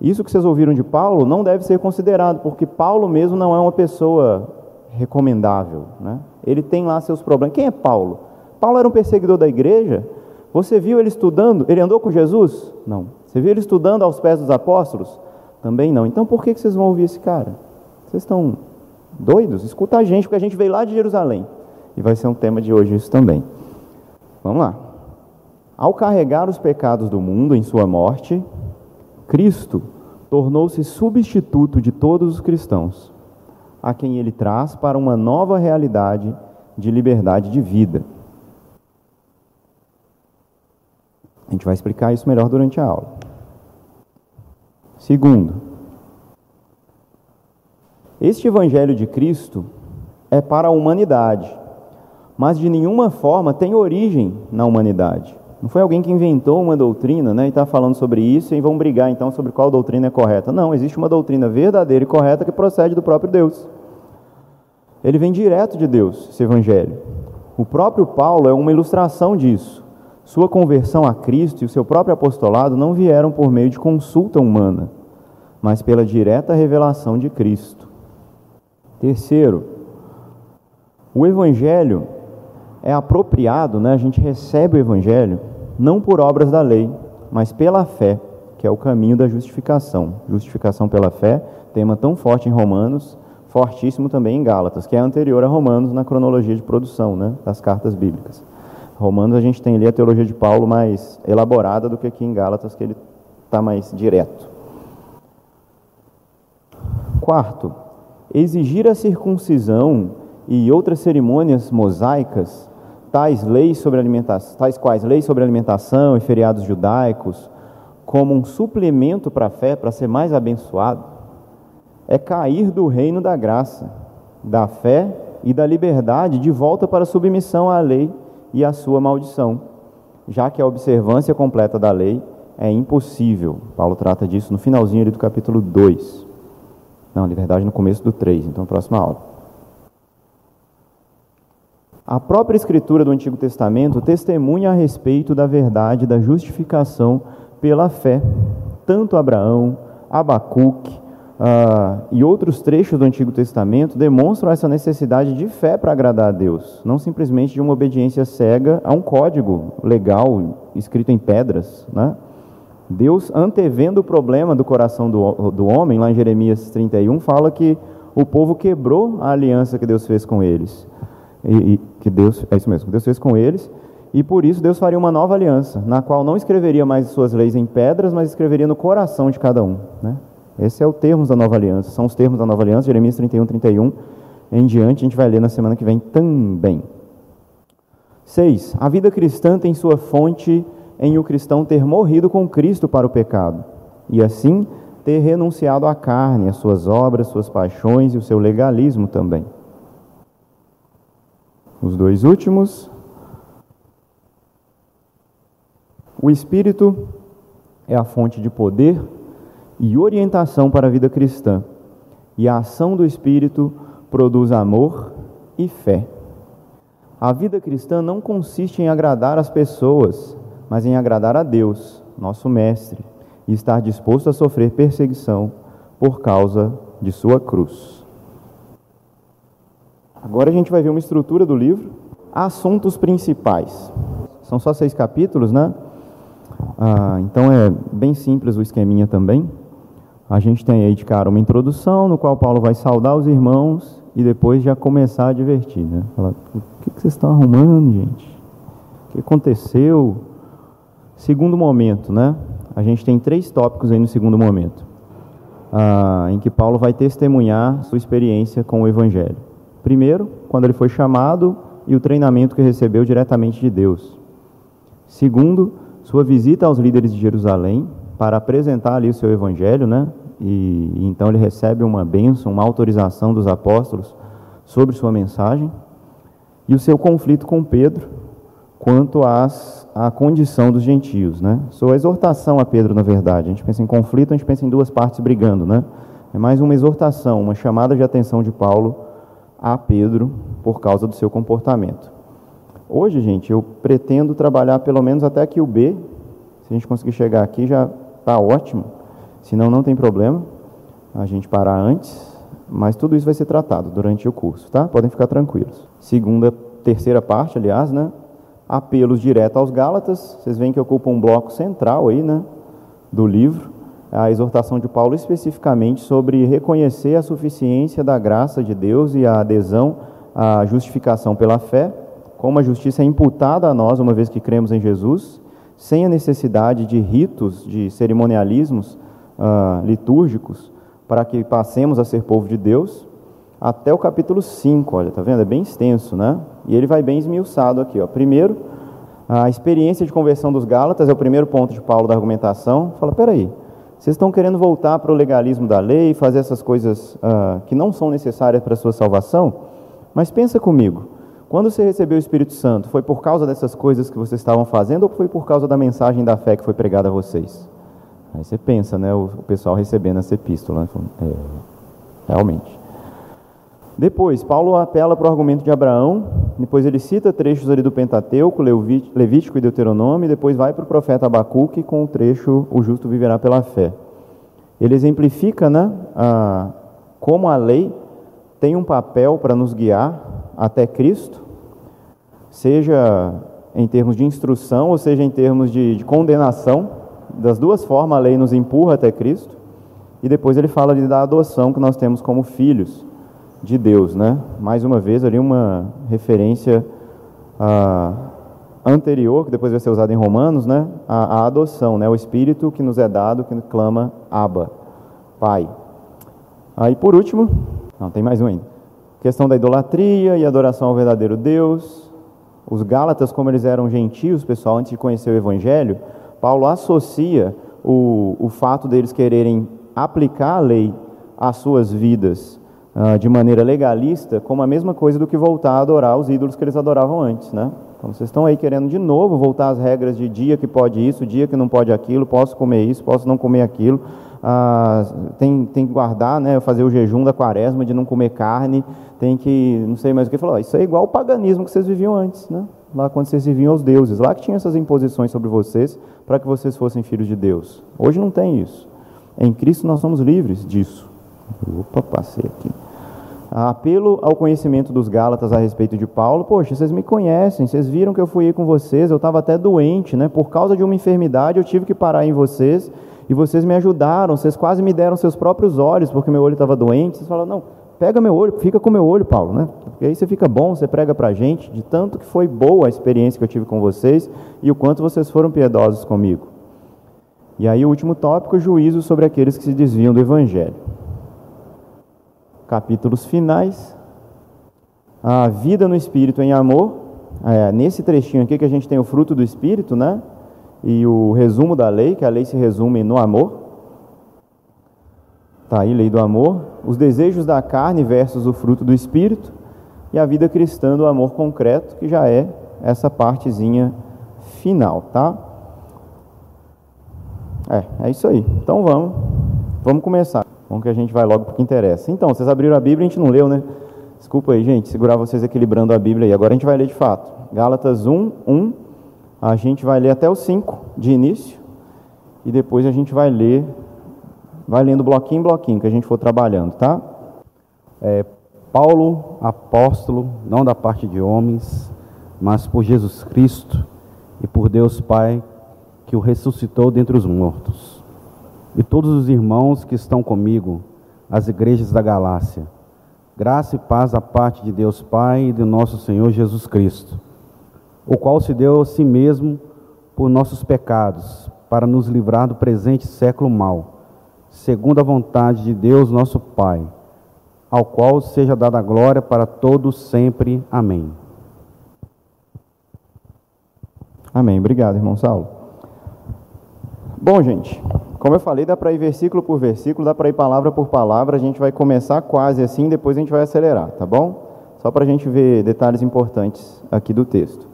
isso que vocês ouviram de Paulo não deve ser considerado, porque Paulo mesmo não é uma pessoa recomendável, né? Ele tem lá seus problemas. Quem é Paulo? Paulo era um perseguidor da igreja. Você viu ele estudando? Ele andou com Jesus? Não. Você viu ele estudando aos pés dos apóstolos? Também não. Então por que vocês vão ouvir esse cara? Vocês estão doidos? Escuta a gente, porque a gente veio lá de Jerusalém. E vai ser um tema de hoje isso também. Vamos lá. Ao carregar os pecados do mundo em sua morte, Cristo tornou-se substituto de todos os cristãos, a quem ele traz para uma nova realidade de liberdade de vida. A gente vai explicar isso melhor durante a aula. Segundo, este Evangelho de Cristo é para a humanidade, mas de nenhuma forma tem origem na humanidade. Não foi alguém que inventou uma doutrina né, e está falando sobre isso e vão brigar então sobre qual doutrina é correta. Não, existe uma doutrina verdadeira e correta que procede do próprio Deus. Ele vem direto de Deus, esse Evangelho. O próprio Paulo é uma ilustração disso. Sua conversão a Cristo e o seu próprio apostolado não vieram por meio de consulta humana, mas pela direta revelação de Cristo. Terceiro, o Evangelho é apropriado, né? a gente recebe o Evangelho não por obras da lei, mas pela fé, que é o caminho da justificação. Justificação pela fé, tema tão forte em Romanos, fortíssimo também em Gálatas, que é anterior a Romanos na cronologia de produção né? das cartas bíblicas. Romanos a gente tem ali a teologia de Paulo mais elaborada do que aqui em Gálatas, que ele está mais direto. Quarto, exigir a circuncisão e outras cerimônias mosaicas, tais leis sobre alimentação, tais quais leis sobre alimentação e feriados judaicos, como um suplemento para a fé, para ser mais abençoado, é cair do reino da graça, da fé e da liberdade de volta para a submissão à lei e à sua maldição, já que a observância completa da lei é impossível. Paulo trata disso no finalzinho do capítulo 2. Não, liberdade no começo do 3, então próxima aula. A própria escritura do Antigo Testamento testemunha a respeito da verdade da justificação pela fé. Tanto Abraão, Abacuque uh, e outros trechos do Antigo Testamento demonstram essa necessidade de fé para agradar a Deus, não simplesmente de uma obediência cega a um código legal escrito em pedras, né? Deus, antevendo o problema do coração do, do homem, lá em Jeremias 31, fala que o povo quebrou a aliança que Deus fez com eles. E, e, que Deus, é isso mesmo, que Deus fez com eles, e por isso Deus faria uma nova aliança, na qual não escreveria mais suas leis em pedras, mas escreveria no coração de cada um. Né? Esse é o termo da nova aliança, são os termos da nova aliança, Jeremias 31, 31, em diante, a gente vai ler na semana que vem também. 6. A vida cristã tem sua fonte em o cristão ter morrido com Cristo para o pecado e assim ter renunciado à carne, às suas obras, suas paixões e o seu legalismo também. Os dois últimos. O Espírito é a fonte de poder e orientação para a vida cristã, e a ação do Espírito produz amor e fé. A vida cristã não consiste em agradar as pessoas, mas em agradar a Deus, nosso Mestre, e estar disposto a sofrer perseguição por causa de sua cruz. Agora a gente vai ver uma estrutura do livro. Assuntos principais. São só seis capítulos, né? Ah, então é bem simples o esqueminha também. A gente tem aí de cara uma introdução no qual Paulo vai saudar os irmãos e depois já começar a divertir, né? O que, que vocês estão arrumando, gente? O que aconteceu? Segundo momento, né? A gente tem três tópicos aí no segundo momento, ah, em que Paulo vai testemunhar sua experiência com o Evangelho. Primeiro, quando ele foi chamado e o treinamento que recebeu diretamente de Deus. Segundo, sua visita aos líderes de Jerusalém para apresentar ali o seu Evangelho, né? E, e então ele recebe uma bênção, uma autorização dos apóstolos sobre sua mensagem. E o seu conflito com Pedro quanto às a condição dos gentios, né? Sua exortação a Pedro, na verdade. A gente pensa em conflito, a gente pensa em duas partes brigando, né? É mais uma exortação, uma chamada de atenção de Paulo a Pedro por causa do seu comportamento. Hoje, gente, eu pretendo trabalhar pelo menos até aqui o B. Se a gente conseguir chegar aqui, já está ótimo. Senão, não tem problema a gente parar antes. Mas tudo isso vai ser tratado durante o curso, tá? Podem ficar tranquilos. Segunda, terceira parte, aliás, né? Apelos direto aos Gálatas, vocês veem que ocupa um bloco central aí, né, do livro, a exortação de Paulo especificamente sobre reconhecer a suficiência da graça de Deus e a adesão à justificação pela fé, como a justiça é imputada a nós uma vez que cremos em Jesus, sem a necessidade de ritos, de cerimonialismos uh, litúrgicos, para que passemos a ser povo de Deus, até o capítulo 5, olha, tá vendo? É bem extenso, né? E ele vai bem esmiuçado aqui, ó. Primeiro, a experiência de conversão dos Gálatas é o primeiro ponto de Paulo da argumentação. Fala, peraí, vocês estão querendo voltar para o legalismo da lei, fazer essas coisas uh, que não são necessárias para a sua salvação? Mas pensa comigo, quando você recebeu o Espírito Santo, foi por causa dessas coisas que vocês estavam fazendo ou foi por causa da mensagem da fé que foi pregada a vocês? Aí você pensa, né, o, pessoal recebendo essa epístola, né? é, realmente. Depois, Paulo apela para o argumento de Abraão, depois ele cita trechos ali do Pentateuco, Levítico e Deuteronômio, e depois vai para o profeta Abacuque com o trecho O justo viverá pela fé. Ele exemplifica né, a, como a lei tem um papel para nos guiar até Cristo, seja em termos de instrução ou seja em termos de, de condenação. Das duas formas, a lei nos empurra até Cristo. E depois ele fala da adoção que nós temos como filhos de Deus, né? Mais uma vez ali uma referência ah, anterior, que depois vai ser usada em Romanos, né? A, a, adoção, né? O Espírito que nos é dado, que clama Abba, Pai. Aí por último, não, tem mais um ainda. Questão da idolatria e adoração ao verdadeiro Deus. Os Gálatas, como eles eram gentios, pessoal, antes de conhecer o Evangelho, Paulo associa o, o fato deles quererem aplicar a lei às suas vidas uh, de maneira legalista como a mesma coisa do que voltar a adorar os ídolos que eles adoravam antes, né? Então vocês estão aí querendo de novo voltar às regras de dia que pode isso, dia que não pode aquilo, posso comer isso, posso não comer aquilo, uh, tem, tem que guardar, né, fazer o jejum da quaresma de não comer carne, tem que, não sei mais o que, falou, isso é igual o paganismo que vocês viviam antes, né? Lá quando vocês viviam aos deuses, lá que tinha essas imposições sobre vocês para que vocês fossem filhos de Deus. Hoje não tem isso. Em Cristo nós somos livres disso. Opa, passei aqui apelo ao conhecimento dos Gálatas a respeito de Paulo. Poxa, vocês me conhecem, vocês viram que eu fui com vocês, eu estava até doente, né? Por causa de uma enfermidade eu tive que parar em vocês e vocês me ajudaram, vocês quase me deram seus próprios olhos porque meu olho estava doente. Vocês falaram, não, pega meu olho, fica com meu olho, Paulo, né? Porque aí você fica bom, você prega para gente, de tanto que foi boa a experiência que eu tive com vocês e o quanto vocês foram piedosos comigo. E aí o último tópico, juízo sobre aqueles que se desviam do Evangelho capítulos finais. A vida no Espírito em amor. É, nesse trechinho aqui que a gente tem o fruto do Espírito, né? E o resumo da lei, que a lei se resume no amor. Tá aí, lei do amor. Os desejos da carne versus o fruto do Espírito. E a vida cristã do amor concreto, que já é essa partezinha final, tá? É, é isso aí. Então vamos, vamos começar. Bom que a gente vai logo para o que interessa. Então, vocês abriram a Bíblia e a gente não leu, né? Desculpa aí, gente, segurar vocês equilibrando a Bíblia aí. Agora a gente vai ler de fato. Gálatas 1, 1. A gente vai ler até o 5 de início. E depois a gente vai ler, vai lendo bloquinho em bloquinho que a gente for trabalhando, tá? É, Paulo, apóstolo, não da parte de homens, mas por Jesus Cristo e por Deus Pai, que o ressuscitou dentre os mortos, e todos os irmãos que estão comigo, as igrejas da Galácia. Graça e paz da parte de Deus Pai e de nosso Senhor Jesus Cristo, o qual se deu a si mesmo por nossos pecados, para nos livrar do presente século mal, segundo a vontade de Deus nosso Pai, ao qual seja dada a glória para todos sempre. Amém. Amém. Obrigado, irmão Saulo. Bom, gente, como eu falei, dá para ir versículo por versículo, dá para ir palavra por palavra. A gente vai começar quase assim, depois a gente vai acelerar, tá bom? Só para a gente ver detalhes importantes aqui do texto.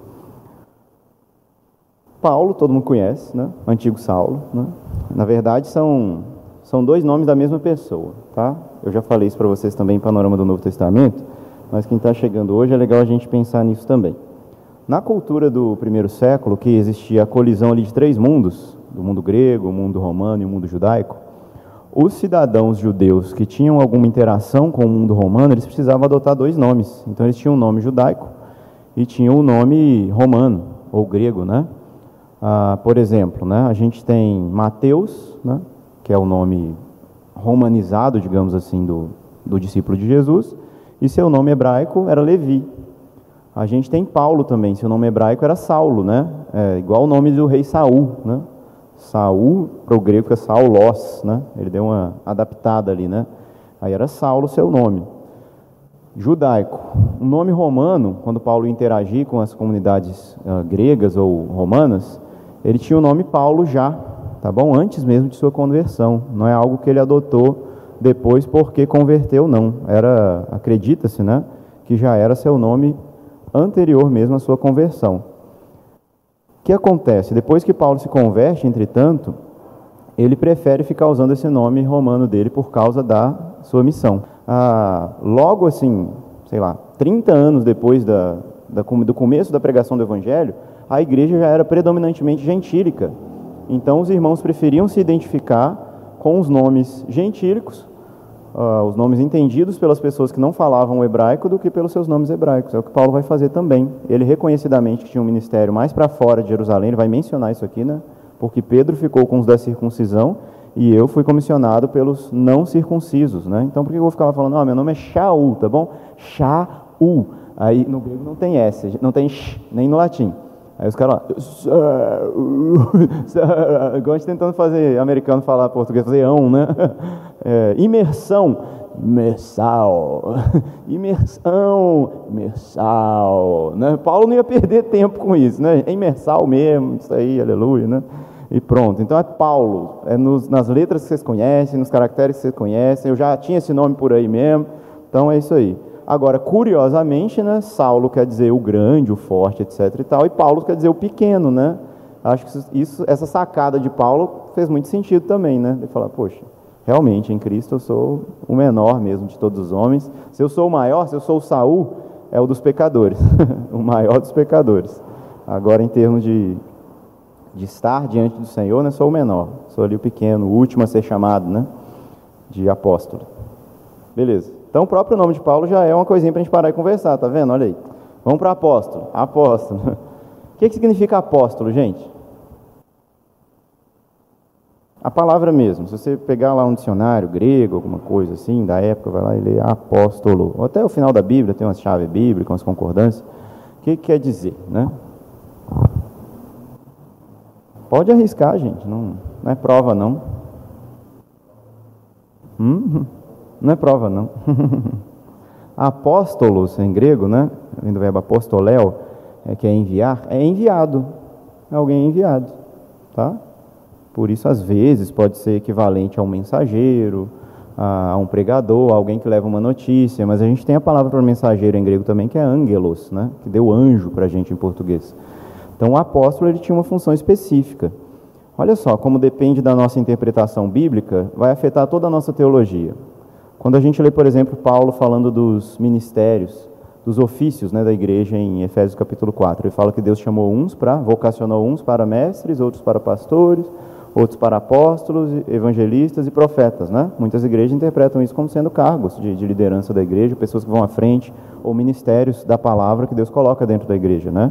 Paulo, todo mundo conhece, né? Antigo Saulo, né? Na verdade, são, são dois nomes da mesma pessoa, tá? Eu já falei isso para vocês também em Panorama do Novo Testamento, mas quem está chegando hoje é legal a gente pensar nisso também. Na cultura do primeiro século, que existia a colisão ali de três mundos, do mundo grego, o mundo romano e o mundo judaico, os cidadãos judeus que tinham alguma interação com o mundo romano, eles precisavam adotar dois nomes. Então eles tinham o um nome judaico e tinham o um nome romano, ou grego, né? Ah, por exemplo, né, a gente tem Mateus, né, que é o nome romanizado, digamos assim, do, do discípulo de Jesus, e seu nome hebraico era Levi. A gente tem Paulo também, seu nome hebraico era Saulo, né? É, igual o nome do rei Saul, né? Saul, para o grego é Saulos, né? Ele deu uma adaptada ali, né? Aí era Saulo seu nome. Judaico. O nome romano, quando Paulo interagir com as comunidades uh, gregas ou romanas, ele tinha o nome Paulo já, tá bom? Antes mesmo de sua conversão. Não é algo que ele adotou depois porque converteu, não. Era, acredita-se, né? Que já era seu nome anterior mesmo à sua conversão. Que acontece? Depois que Paulo se converte, entretanto, ele prefere ficar usando esse nome romano dele por causa da sua missão. Ah, logo assim, sei lá, 30 anos depois da, da, do começo da pregação do Evangelho, a igreja já era predominantemente gentílica. Então os irmãos preferiam se identificar com os nomes gentílicos uh, os nomes entendidos pelas pessoas que não falavam hebraico do que pelos seus nomes hebraicos. É o que Paulo vai fazer também. Ele reconhecidamente tinha um ministério mais para fora de Jerusalém, ele vai mencionar isso aqui, né? Porque Pedro ficou com os da circuncisão e eu fui comissionado pelos não circuncisos, né? Então por que eu vou ficar falando, ah, meu nome é Shaul, tá bom? Shaul. Aí no grego não tem S, não tem sh, nem no latim. Aí os caras lá, igual a gente tentando fazer americano falar português, fazer ão, né? É, imersão, imersal, imersão, imersal, né? Paulo não ia perder tempo com isso, né? É imersal mesmo, isso aí, aleluia, né? E pronto. Então é Paulo, é nos, nas letras que vocês conhecem, nos caracteres que vocês conhecem. Eu já tinha esse nome por aí mesmo, então é isso aí. Agora, curiosamente, né, Saulo quer dizer o grande, o forte, etc. e tal, e Paulo quer dizer o pequeno, né? Acho que isso, essa sacada de Paulo fez muito sentido também, né? Ele falar, poxa, realmente em Cristo eu sou o menor mesmo de todos os homens. Se eu sou o maior, se eu sou o Saul, é o dos pecadores, o maior dos pecadores. Agora, em termos de, de estar diante do Senhor, né, sou o menor, sou ali o pequeno, o último a ser chamado, né? De apóstolo. Beleza. Então, o próprio nome de Paulo já é uma coisinha para a gente parar e conversar, tá vendo? Olha aí. Vamos para apóstolo. Apóstolo. O que, que significa apóstolo, gente? A palavra mesmo. Se você pegar lá um dicionário grego, alguma coisa assim, da época, vai lá e lê apóstolo. Ou até o final da Bíblia, tem umas chaves bíblicas, umas concordâncias. O que, que quer dizer, né? Pode arriscar, gente. Não, não é prova, não. Hum? Não é prova, não. Apóstolos, em grego, né? Vem do verbo apostoléu, é que é enviar, é enviado. É alguém enviado, tá? Por isso, às vezes, pode ser equivalente a um mensageiro, a um pregador, a alguém que leva uma notícia, mas a gente tem a palavra para mensageiro em grego também, que é angelos, né? que deu anjo para a gente em português. Então, o apóstolo ele tinha uma função específica. Olha só, como depende da nossa interpretação bíblica, vai afetar toda a nossa teologia. Quando a gente lê, por exemplo, Paulo falando dos ministérios, dos ofícios né, da igreja em Efésios capítulo 4, ele fala que Deus chamou uns para, vocacionou uns para mestres, outros para pastores, outros para apóstolos, evangelistas e profetas. Né? Muitas igrejas interpretam isso como sendo cargos de, de liderança da igreja, pessoas que vão à frente, ou ministérios da palavra que Deus coloca dentro da igreja. Né?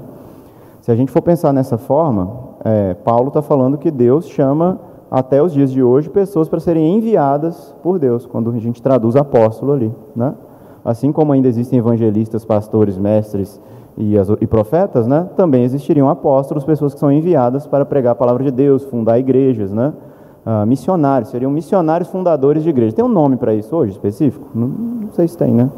Se a gente for pensar nessa forma, é, Paulo está falando que Deus chama até os dias de hoje pessoas para serem enviadas por Deus, quando a gente traduz apóstolo ali, né? Assim como ainda existem evangelistas, pastores, mestres e, as, e profetas, né? Também existiriam apóstolos, pessoas que são enviadas para pregar a palavra de Deus, fundar igrejas, né? Ah, missionários, seriam missionários fundadores de igreja. Tem um nome para isso hoje específico? Não, não, sei se tem, né?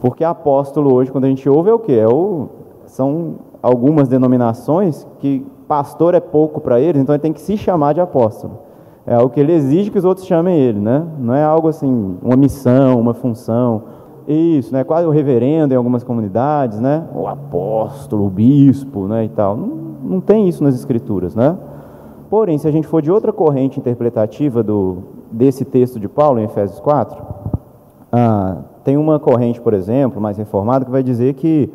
Porque apóstolo hoje, quando a gente ouve, é o quê? É o, são algumas denominações que pastor é pouco para eles, então ele tem que se chamar de apóstolo. É o que ele exige que os outros chamem ele, né? Não é algo assim, uma missão, uma função. Isso, né? Quase o reverendo em algumas comunidades, né? O apóstolo, o bispo, né? E tal. Não, não tem isso nas escrituras, né? Porém, se a gente for de outra corrente interpretativa do, desse texto de Paulo, em Efésios 4, ah, tem uma corrente, por exemplo, mais reformada, que vai dizer que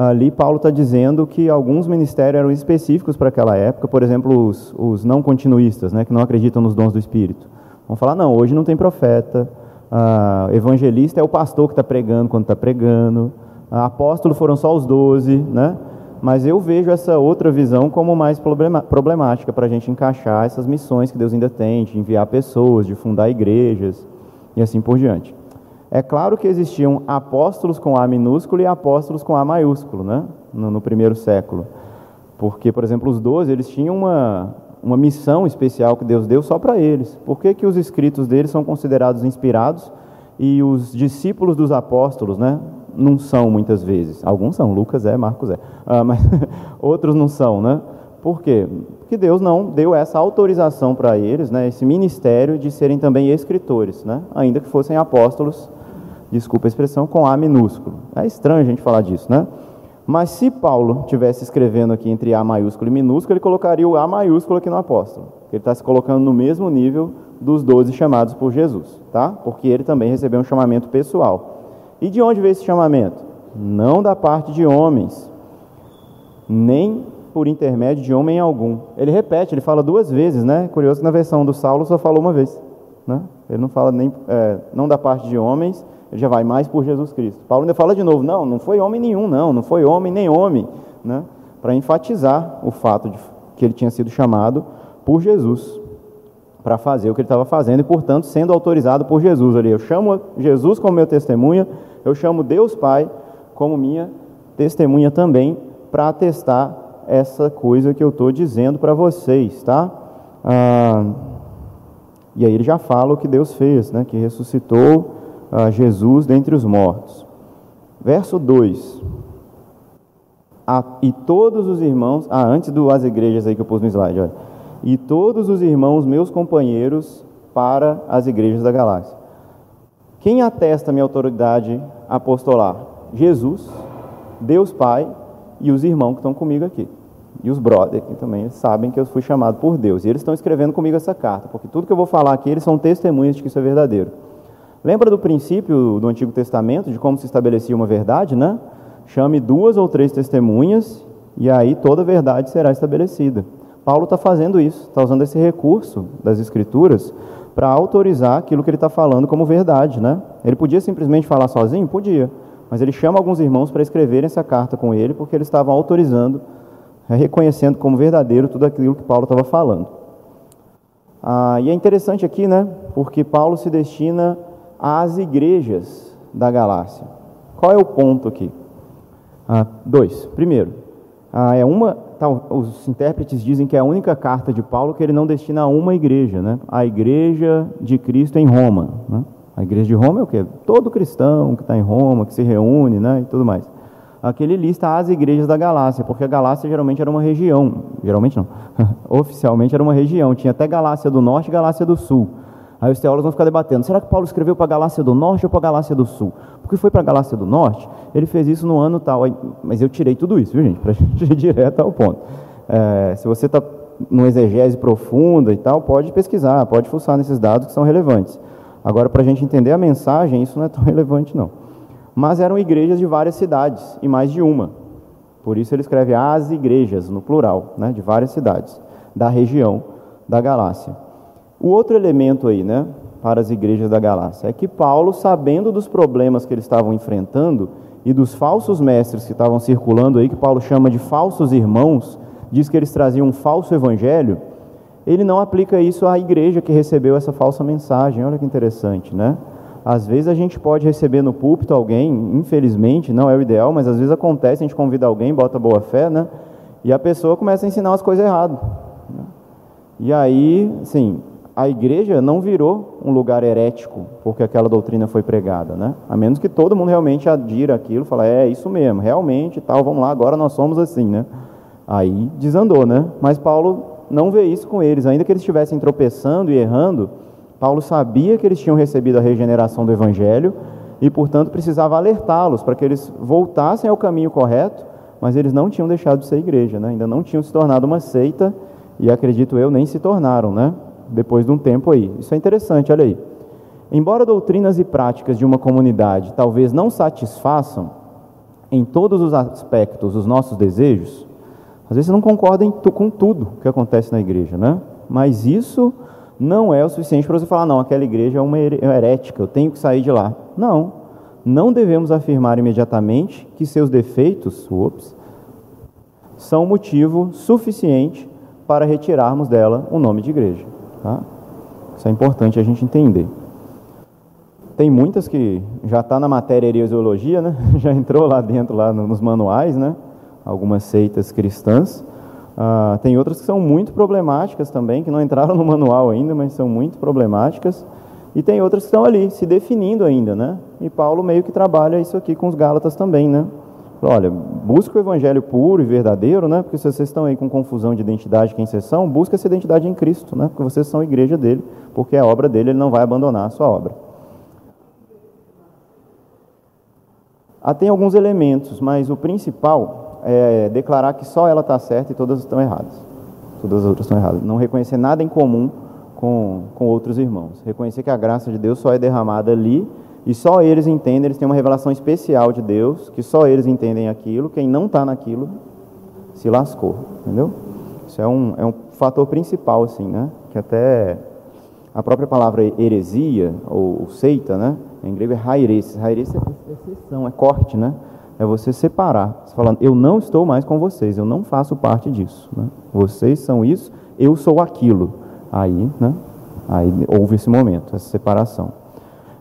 ali Paulo está dizendo que alguns ministérios eram específicos para aquela época, por exemplo, os, os, não continuistas, né, que não acreditam nos dons do Espírito. Vão falar, não, hoje não tem profeta, ah, evangelista é o pastor que está pregando quando está pregando, ah, apóstolo foram só os doze, né? mas eu vejo essa outra visão como mais problemática para a gente encaixar essas missões que Deus ainda tem, de enviar pessoas, de fundar igrejas e assim por diante. É claro que existiam apóstolos com A minúsculo e apóstolos com A maiúsculo, né? no, no primeiro século. Porque, por exemplo, os doze, eles tinham uma, uma missão especial que Deus deu só para eles. Por que, que os escritos deles são considerados inspirados e os discípulos dos apóstolos né, não são muitas vezes? Alguns são, Lucas é, Marcos é, ah, mas outros não são, né? Por quê? Porque Deus não deu essa autorização para eles, né, esse ministério de serem também escritores, né, ainda que fossem apóstolos desculpa a expressão, com A minúsculo. É estranho a gente falar disso, né? Mas se Paulo tivesse escrevendo aqui entre A maiúsculo e minúsculo, ele colocaria o A maiúsculo aqui no apóstolo. Ele está se colocando no mesmo nível dos doze chamados por Jesus, tá? Porque ele também recebeu um chamamento pessoal. E de onde veio esse chamamento? Não da parte de homens, nem por intermédio de homem algum. Ele repete, ele fala duas vezes, né? Curioso que na versão do Saulo só falou uma vez, né? Ele não fala nem é, não da parte de homens, ele já vai mais por Jesus Cristo. Paulo ainda fala de novo, não, não foi homem nenhum, não, não foi homem nem homem, né? para enfatizar o fato de que ele tinha sido chamado por Jesus para fazer o que ele estava fazendo e, portanto, sendo autorizado por Jesus ali. Eu chamo Jesus como meu testemunha, eu chamo Deus Pai como minha testemunha também para atestar essa coisa que eu estou dizendo para vocês, tá? Ah, e aí ele já fala o que Deus fez, né? Que ressuscitou a Jesus dentre os mortos. Verso 2. e todos os irmãos, ah, antes do as igrejas aí que eu pus no slide, olha. E todos os irmãos, meus companheiros, para as igrejas da galáxia. Quem atesta minha autoridade apostolar? Jesus, Deus Pai e os irmãos que estão comigo aqui. E os brothers que também sabem que eu fui chamado por Deus. E eles estão escrevendo comigo essa carta, porque tudo que eu vou falar aqui, eles são testemunhas de que isso é verdadeiro. Lembra do princípio do Antigo Testamento, de como se estabelecia uma verdade, né? Chame duas ou três testemunhas e aí toda a verdade será estabelecida. Paulo está fazendo isso, está usando esse recurso das Escrituras para autorizar aquilo que ele está falando como verdade, né? Ele podia simplesmente falar sozinho? Podia. Mas ele chama alguns irmãos para escreverem essa carta com ele, porque eles estavam autorizando, reconhecendo como verdadeiro tudo aquilo que Paulo estava falando. Ah, e é interessante aqui, né? Porque Paulo se destina às igrejas da galáxia. Qual é o ponto aqui? Ah, dois. Primeiro, ah, é uma. Tá, os intérpretes dizem que é a única carta de Paulo que ele não destina a uma igreja, né? A igreja de Cristo em Roma. Né? A igreja de Roma é o quê? Todo cristão que está em Roma, que se reúne, né? E tudo mais. Aqui ele lista as igrejas da Galácia, porque a Galácia geralmente era uma região. Geralmente não. Oficialmente era uma região. Tinha até Galácia do Norte e Galácia do Sul. Aí os teólogos vão ficar debatendo: será que Paulo escreveu para a Galácia do Norte ou para a Galácia do Sul? Porque foi para a Galácia do Norte, ele fez isso no ano tal. Mas eu tirei tudo isso, viu, gente? Para a gente ir direto ao ponto. É, se você está numa exegese profunda e tal, pode pesquisar, pode fuçar nesses dados que são relevantes. Agora, para a gente entender a mensagem, isso não é tão relevante, não. Mas eram igrejas de várias cidades, e mais de uma. Por isso ele escreve as igrejas, no plural, né, de várias cidades, da região da Galácia. O outro elemento aí, né, para as igrejas da Galácia, é que Paulo, sabendo dos problemas que eles estavam enfrentando e dos falsos mestres que estavam circulando aí, que Paulo chama de falsos irmãos, diz que eles traziam um falso evangelho, ele não aplica isso à igreja que recebeu essa falsa mensagem. Olha que interessante, né? Às vezes a gente pode receber no púlpito alguém, infelizmente, não é o ideal, mas às vezes acontece, a gente convida alguém, bota boa fé, né? E a pessoa começa a ensinar as coisas erradas. Né? E aí, sim, a igreja não virou um lugar herético porque aquela doutrina foi pregada, né? A menos que todo mundo realmente adira aquilo, fala, é isso mesmo, realmente, tal, vamos lá, agora nós somos assim, né? Aí desandou, né? Mas Paulo não vê isso com eles, ainda que eles estivessem tropeçando e errando, Paulo sabia que eles tinham recebido a regeneração do evangelho e, portanto, precisava alertá-los para que eles voltassem ao caminho correto, mas eles não tinham deixado de ser igreja, né? Ainda não tinham se tornado uma seita e acredito eu nem se tornaram, né? Depois de um tempo aí. Isso é interessante, olha aí. Embora doutrinas e práticas de uma comunidade talvez não satisfaçam em todos os aspectos os nossos desejos, às vezes não concorda em, com tudo que acontece na igreja, né? Mas isso não é o suficiente para você falar, não, aquela igreja é uma herética, eu tenho que sair de lá. Não, não devemos afirmar imediatamente que seus defeitos, ups, são motivo suficiente para retirarmos dela o nome de igreja. Tá? Isso é importante a gente entender. Tem muitas que já está na matéria heresiologia, né? já entrou lá dentro, lá nos manuais, né? algumas seitas cristãs. Ah, tem outras que são muito problemáticas também, que não entraram no manual ainda, mas são muito problemáticas. E tem outras que estão ali, se definindo ainda, né? E Paulo meio que trabalha isso aqui com os Gálatas também, né? Olha, busca o evangelho puro e verdadeiro, né? Porque se vocês estão aí com confusão de identidade, quem vocês são, busca essa identidade em Cristo, né? Porque vocês são igreja dele, porque a obra dele, ele não vai abandonar a sua obra. Ah, tem alguns elementos, mas o principal é declarar que só ela está certa e todas estão erradas. Todas as outras estão erradas. Não reconhecer nada em comum com, com outros irmãos. Reconhecer que a graça de Deus só é derramada ali e só eles entendem, eles têm uma revelação especial de Deus, que só eles entendem aquilo, quem não está naquilo se lascou, entendeu? Isso é um, é um fator principal, assim, né? Que até a própria palavra heresia, ou, ou seita, né? Em grego é hairesis. Hairesis é exceção, é corte, né? É você separar. Falando, eu não estou mais com vocês, eu não faço parte disso. Né? Vocês são isso, eu sou aquilo. Aí, né? Aí houve esse momento, essa separação.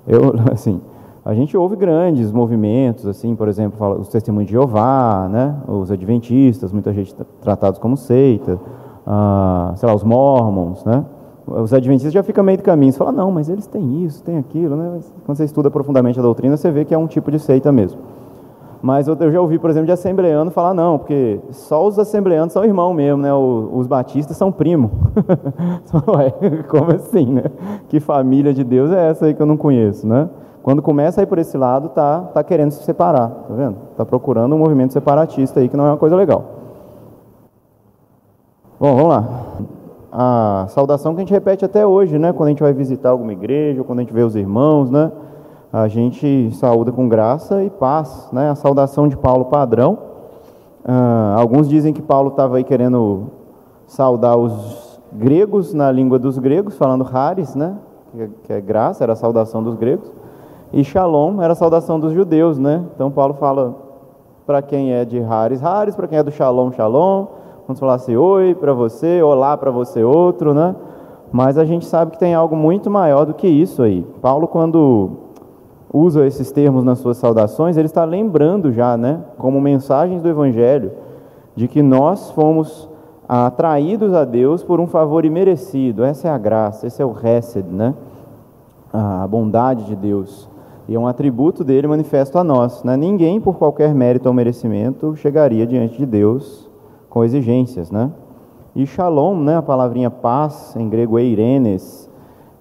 Eu, assim, a gente ouve grandes movimentos, assim, por exemplo, fala, os testemunhos de Jeová, né, os adventistas, muita gente tratados como seita, ah, sei lá, os mormons, né, os adventistas já ficam meio do caminho, você fala, não, mas eles têm isso, têm aquilo, né, quando você estuda profundamente a doutrina, você vê que é um tipo de seita mesmo. Mas eu já ouvi, por exemplo, de assembleano falar, não, porque só os assembleanos são irmão mesmo, né? Os batistas são primo. Como assim, né? Que família de Deus é essa aí que eu não conheço, né? Quando começa a ir por esse lado, tá, tá querendo se separar, tá vendo? Tá procurando um movimento separatista aí que não é uma coisa legal. Bom, vamos lá. A saudação que a gente repete até hoje, né? Quando a gente vai visitar alguma igreja, quando a gente vê os irmãos, né? A gente saúda com graça e paz, né? A saudação de Paulo padrão. Ah, alguns dizem que Paulo estava aí querendo saudar os gregos na língua dos gregos, falando Haris, né? Que, que é graça, era a saudação dos gregos. E Shalom era a saudação dos judeus, né? Então Paulo fala para quem é de Haris, Haris, para quem é do Shalom, Shalom. Vamos falar assim, oi para você, olá para você outro, né? Mas a gente sabe que tem algo muito maior do que isso aí. Paulo, quando usa esses termos nas suas saudações, ele está lembrando já, né, como mensagens do Evangelho, de que nós fomos atraídos a Deus por um favor imerecido. Essa é a graça, esse é o Hesed, né? a bondade de Deus. E é um atributo dele manifesto a nós. Né? Ninguém, por qualquer mérito ou merecimento, chegaria diante de Deus com exigências. Né? E shalom, né, a palavrinha paz, em grego eirenes,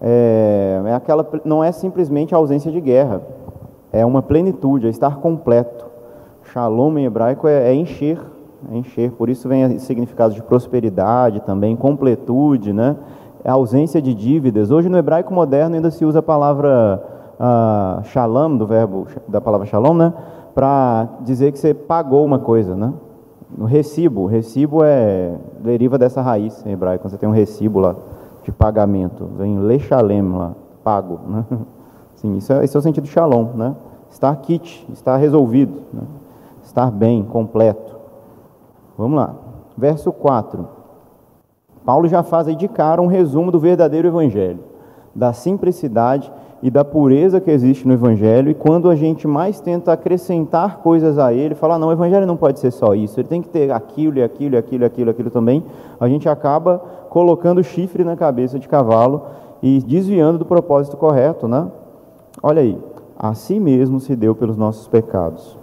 é, é aquela, não é simplesmente a ausência de guerra, é uma plenitude, é estar completo. Shalom em hebraico é, é encher, é encher, por isso vem significado de prosperidade também, completude, né? É ausência de dívidas. Hoje no hebraico moderno ainda se usa a palavra uh, shalom, do verbo da palavra shalom, né? Para dizer que você pagou uma coisa, né? No recibo, recibo é deriva dessa raiz em hebraico, você tem um recibo lá de pagamento. Vem lechalem lá, pago. Né? Sim, isso é, esse é o sentido de shalom, né? Estar kit, estar resolvido, né? estar bem, completo. Vamos lá. verso 4. Paulo já faz aí de cara um resumo do verdadeiro evangelho, da simplicidade e da pureza que existe no Evangelho, e quando a gente mais tenta acrescentar coisas a ele, falar, não, o Evangelho não pode ser só isso, ele tem que ter aquilo e aquilo e aquilo e aquilo, aquilo também, a gente acaba colocando chifre na cabeça de cavalo e desviando do propósito correto, né? Olha aí, a si mesmo se deu pelos nossos pecados.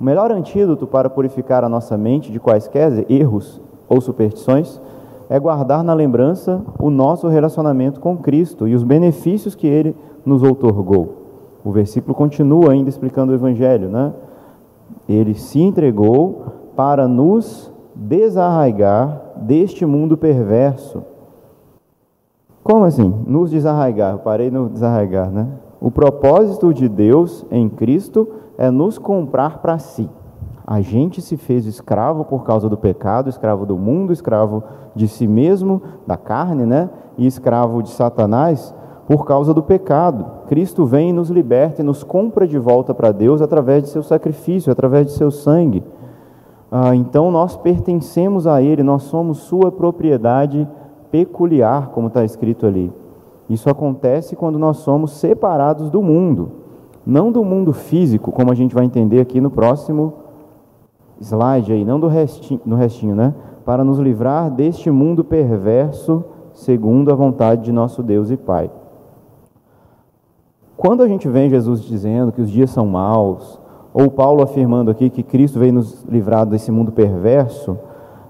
O melhor antídoto para purificar a nossa mente de quaisquer erros ou superstições é guardar na lembrança o nosso relacionamento com Cristo e os benefícios que ele nos outorgou. O versículo continua ainda explicando o Evangelho, né? Ele se entregou para nos desarraigar deste mundo perverso. Como assim? Nos desarraigar. Eu parei no desarraigar, né? O propósito de Deus em Cristo é nos comprar para si. A gente se fez escravo por causa do pecado, escravo do mundo, escravo de si mesmo, da carne, né? E escravo de Satanás por causa do pecado. Cristo vem e nos liberta e nos compra de volta para Deus através de seu sacrifício, através de seu sangue. Ah, então nós pertencemos a Ele, nós somos Sua propriedade peculiar, como está escrito ali. Isso acontece quando nós somos separados do mundo, não do mundo físico, como a gente vai entender aqui no próximo slide aí, não do restinho, no restinho, né? Para nos livrar deste mundo perverso, segundo a vontade de nosso Deus e Pai. Quando a gente vê Jesus dizendo que os dias são maus, ou Paulo afirmando aqui que Cristo veio nos livrar desse mundo perverso,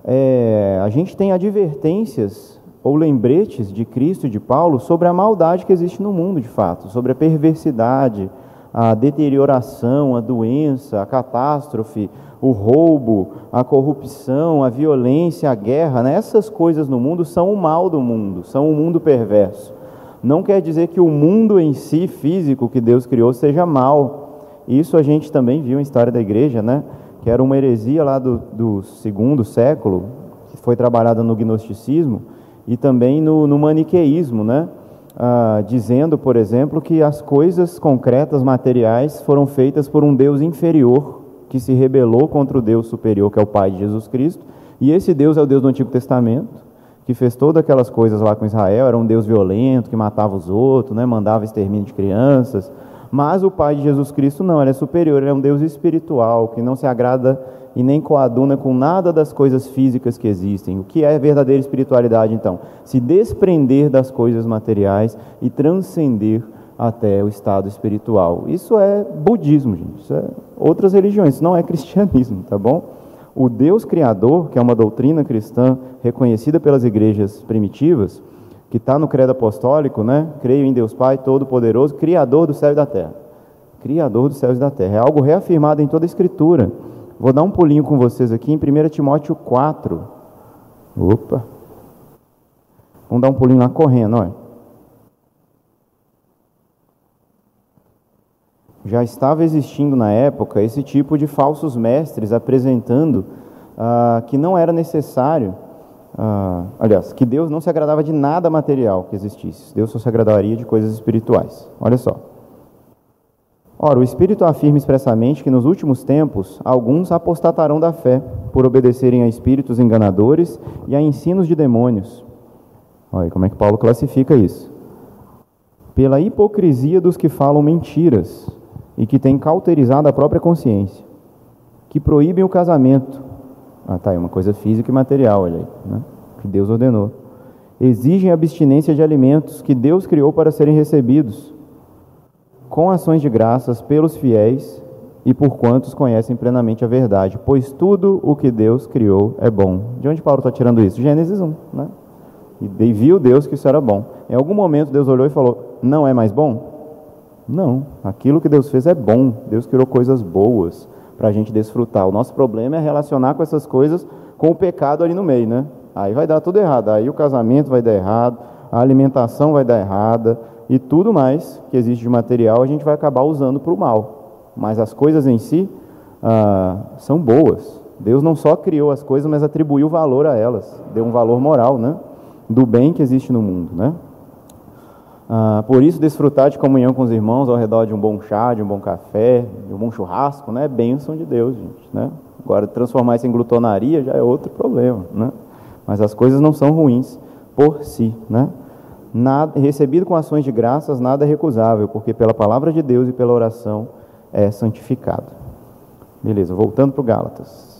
é, a gente tem advertências ou lembretes de Cristo e de Paulo sobre a maldade que existe no mundo de fato, sobre a perversidade, a deterioração, a doença, a catástrofe, o roubo, a corrupção, a violência, a guerra, né? essas coisas no mundo são o mal do mundo, são o mundo perverso não quer dizer que o mundo em si, físico, que Deus criou, seja mal. Isso a gente também viu em história da igreja, né? Que era uma heresia lá do, do segundo século, que foi trabalhada no gnosticismo e também no, no maniqueísmo, né? Ah, dizendo, por exemplo, que as coisas concretas, materiais, foram feitas por um Deus inferior que se rebelou contra o Deus superior, que é o Pai de Jesus Cristo, e esse Deus é o Deus do Antigo Testamento que fez todas aquelas coisas lá com Israel, era um Deus violento, que matava os outros, né, mandava extermínio de crianças. Mas o Pai de Jesus Cristo não, ele é superior, ele é um Deus espiritual, que não se agrada e nem coaduna com nada das coisas físicas que existem. O que é verdadeira espiritualidade, então? Se desprender das coisas materiais e transcender até o estado espiritual. Isso é budismo, gente. Isso é outras religiões, isso não é cristianismo, tá bom? O Deus Criador, que é uma doutrina cristã reconhecida pelas igrejas primitivas, que está no credo apostólico, né? Creio em Deus Pai Todo-Poderoso, Criador do céu e da terra. Criador dos céus e da terra. É algo reafirmado em toda a Escritura. Vou dar um pulinho com vocês aqui em 1 Timóteo 4. Opa! Vamos dar um pulinho lá correndo, olha. Já estava existindo na época esse tipo de falsos mestres apresentando ah, que não era necessário, ah, aliás, que Deus não se agradava de nada material que existisse, Deus só se agradaria de coisas espirituais. Olha só. Ora, o Espírito afirma expressamente que nos últimos tempos alguns apostatarão da fé por obedecerem a espíritos enganadores e a ensinos de demônios. Olha como é que Paulo classifica isso. Pela hipocrisia dos que falam mentiras e que têm cauterizado a própria consciência, que proíbem o casamento. Ah, tá, é uma coisa física e material, olha aí, né? que Deus ordenou. Exigem abstinência de alimentos que Deus criou para serem recebidos, com ações de graças pelos fiéis e por quantos conhecem plenamente a verdade, pois tudo o que Deus criou é bom. De onde Paulo está tirando isso? Gênesis 1, né? E viu Deus que isso era bom. Em algum momento Deus olhou e falou: Não é mais bom? Não, aquilo que Deus fez é bom. Deus criou coisas boas para a gente desfrutar. O nosso problema é relacionar com essas coisas com o pecado ali no meio, né? Aí vai dar tudo errado. Aí o casamento vai dar errado, a alimentação vai dar errada e tudo mais que existe de material a gente vai acabar usando para o mal. Mas as coisas em si ah, são boas. Deus não só criou as coisas, mas atribuiu valor a elas. Deu um valor moral, né? Do bem que existe no mundo, né? Ah, por isso, desfrutar de comunhão com os irmãos ao redor de um bom chá, de um bom café, de um bom churrasco, né? é bênção de Deus, gente. Né? Agora, transformar isso em glutonaria já é outro problema. Né? Mas as coisas não são ruins por si. Né? Nada, recebido com ações de graças, nada é recusável, porque pela palavra de Deus e pela oração é santificado. Beleza, voltando para o Gálatas.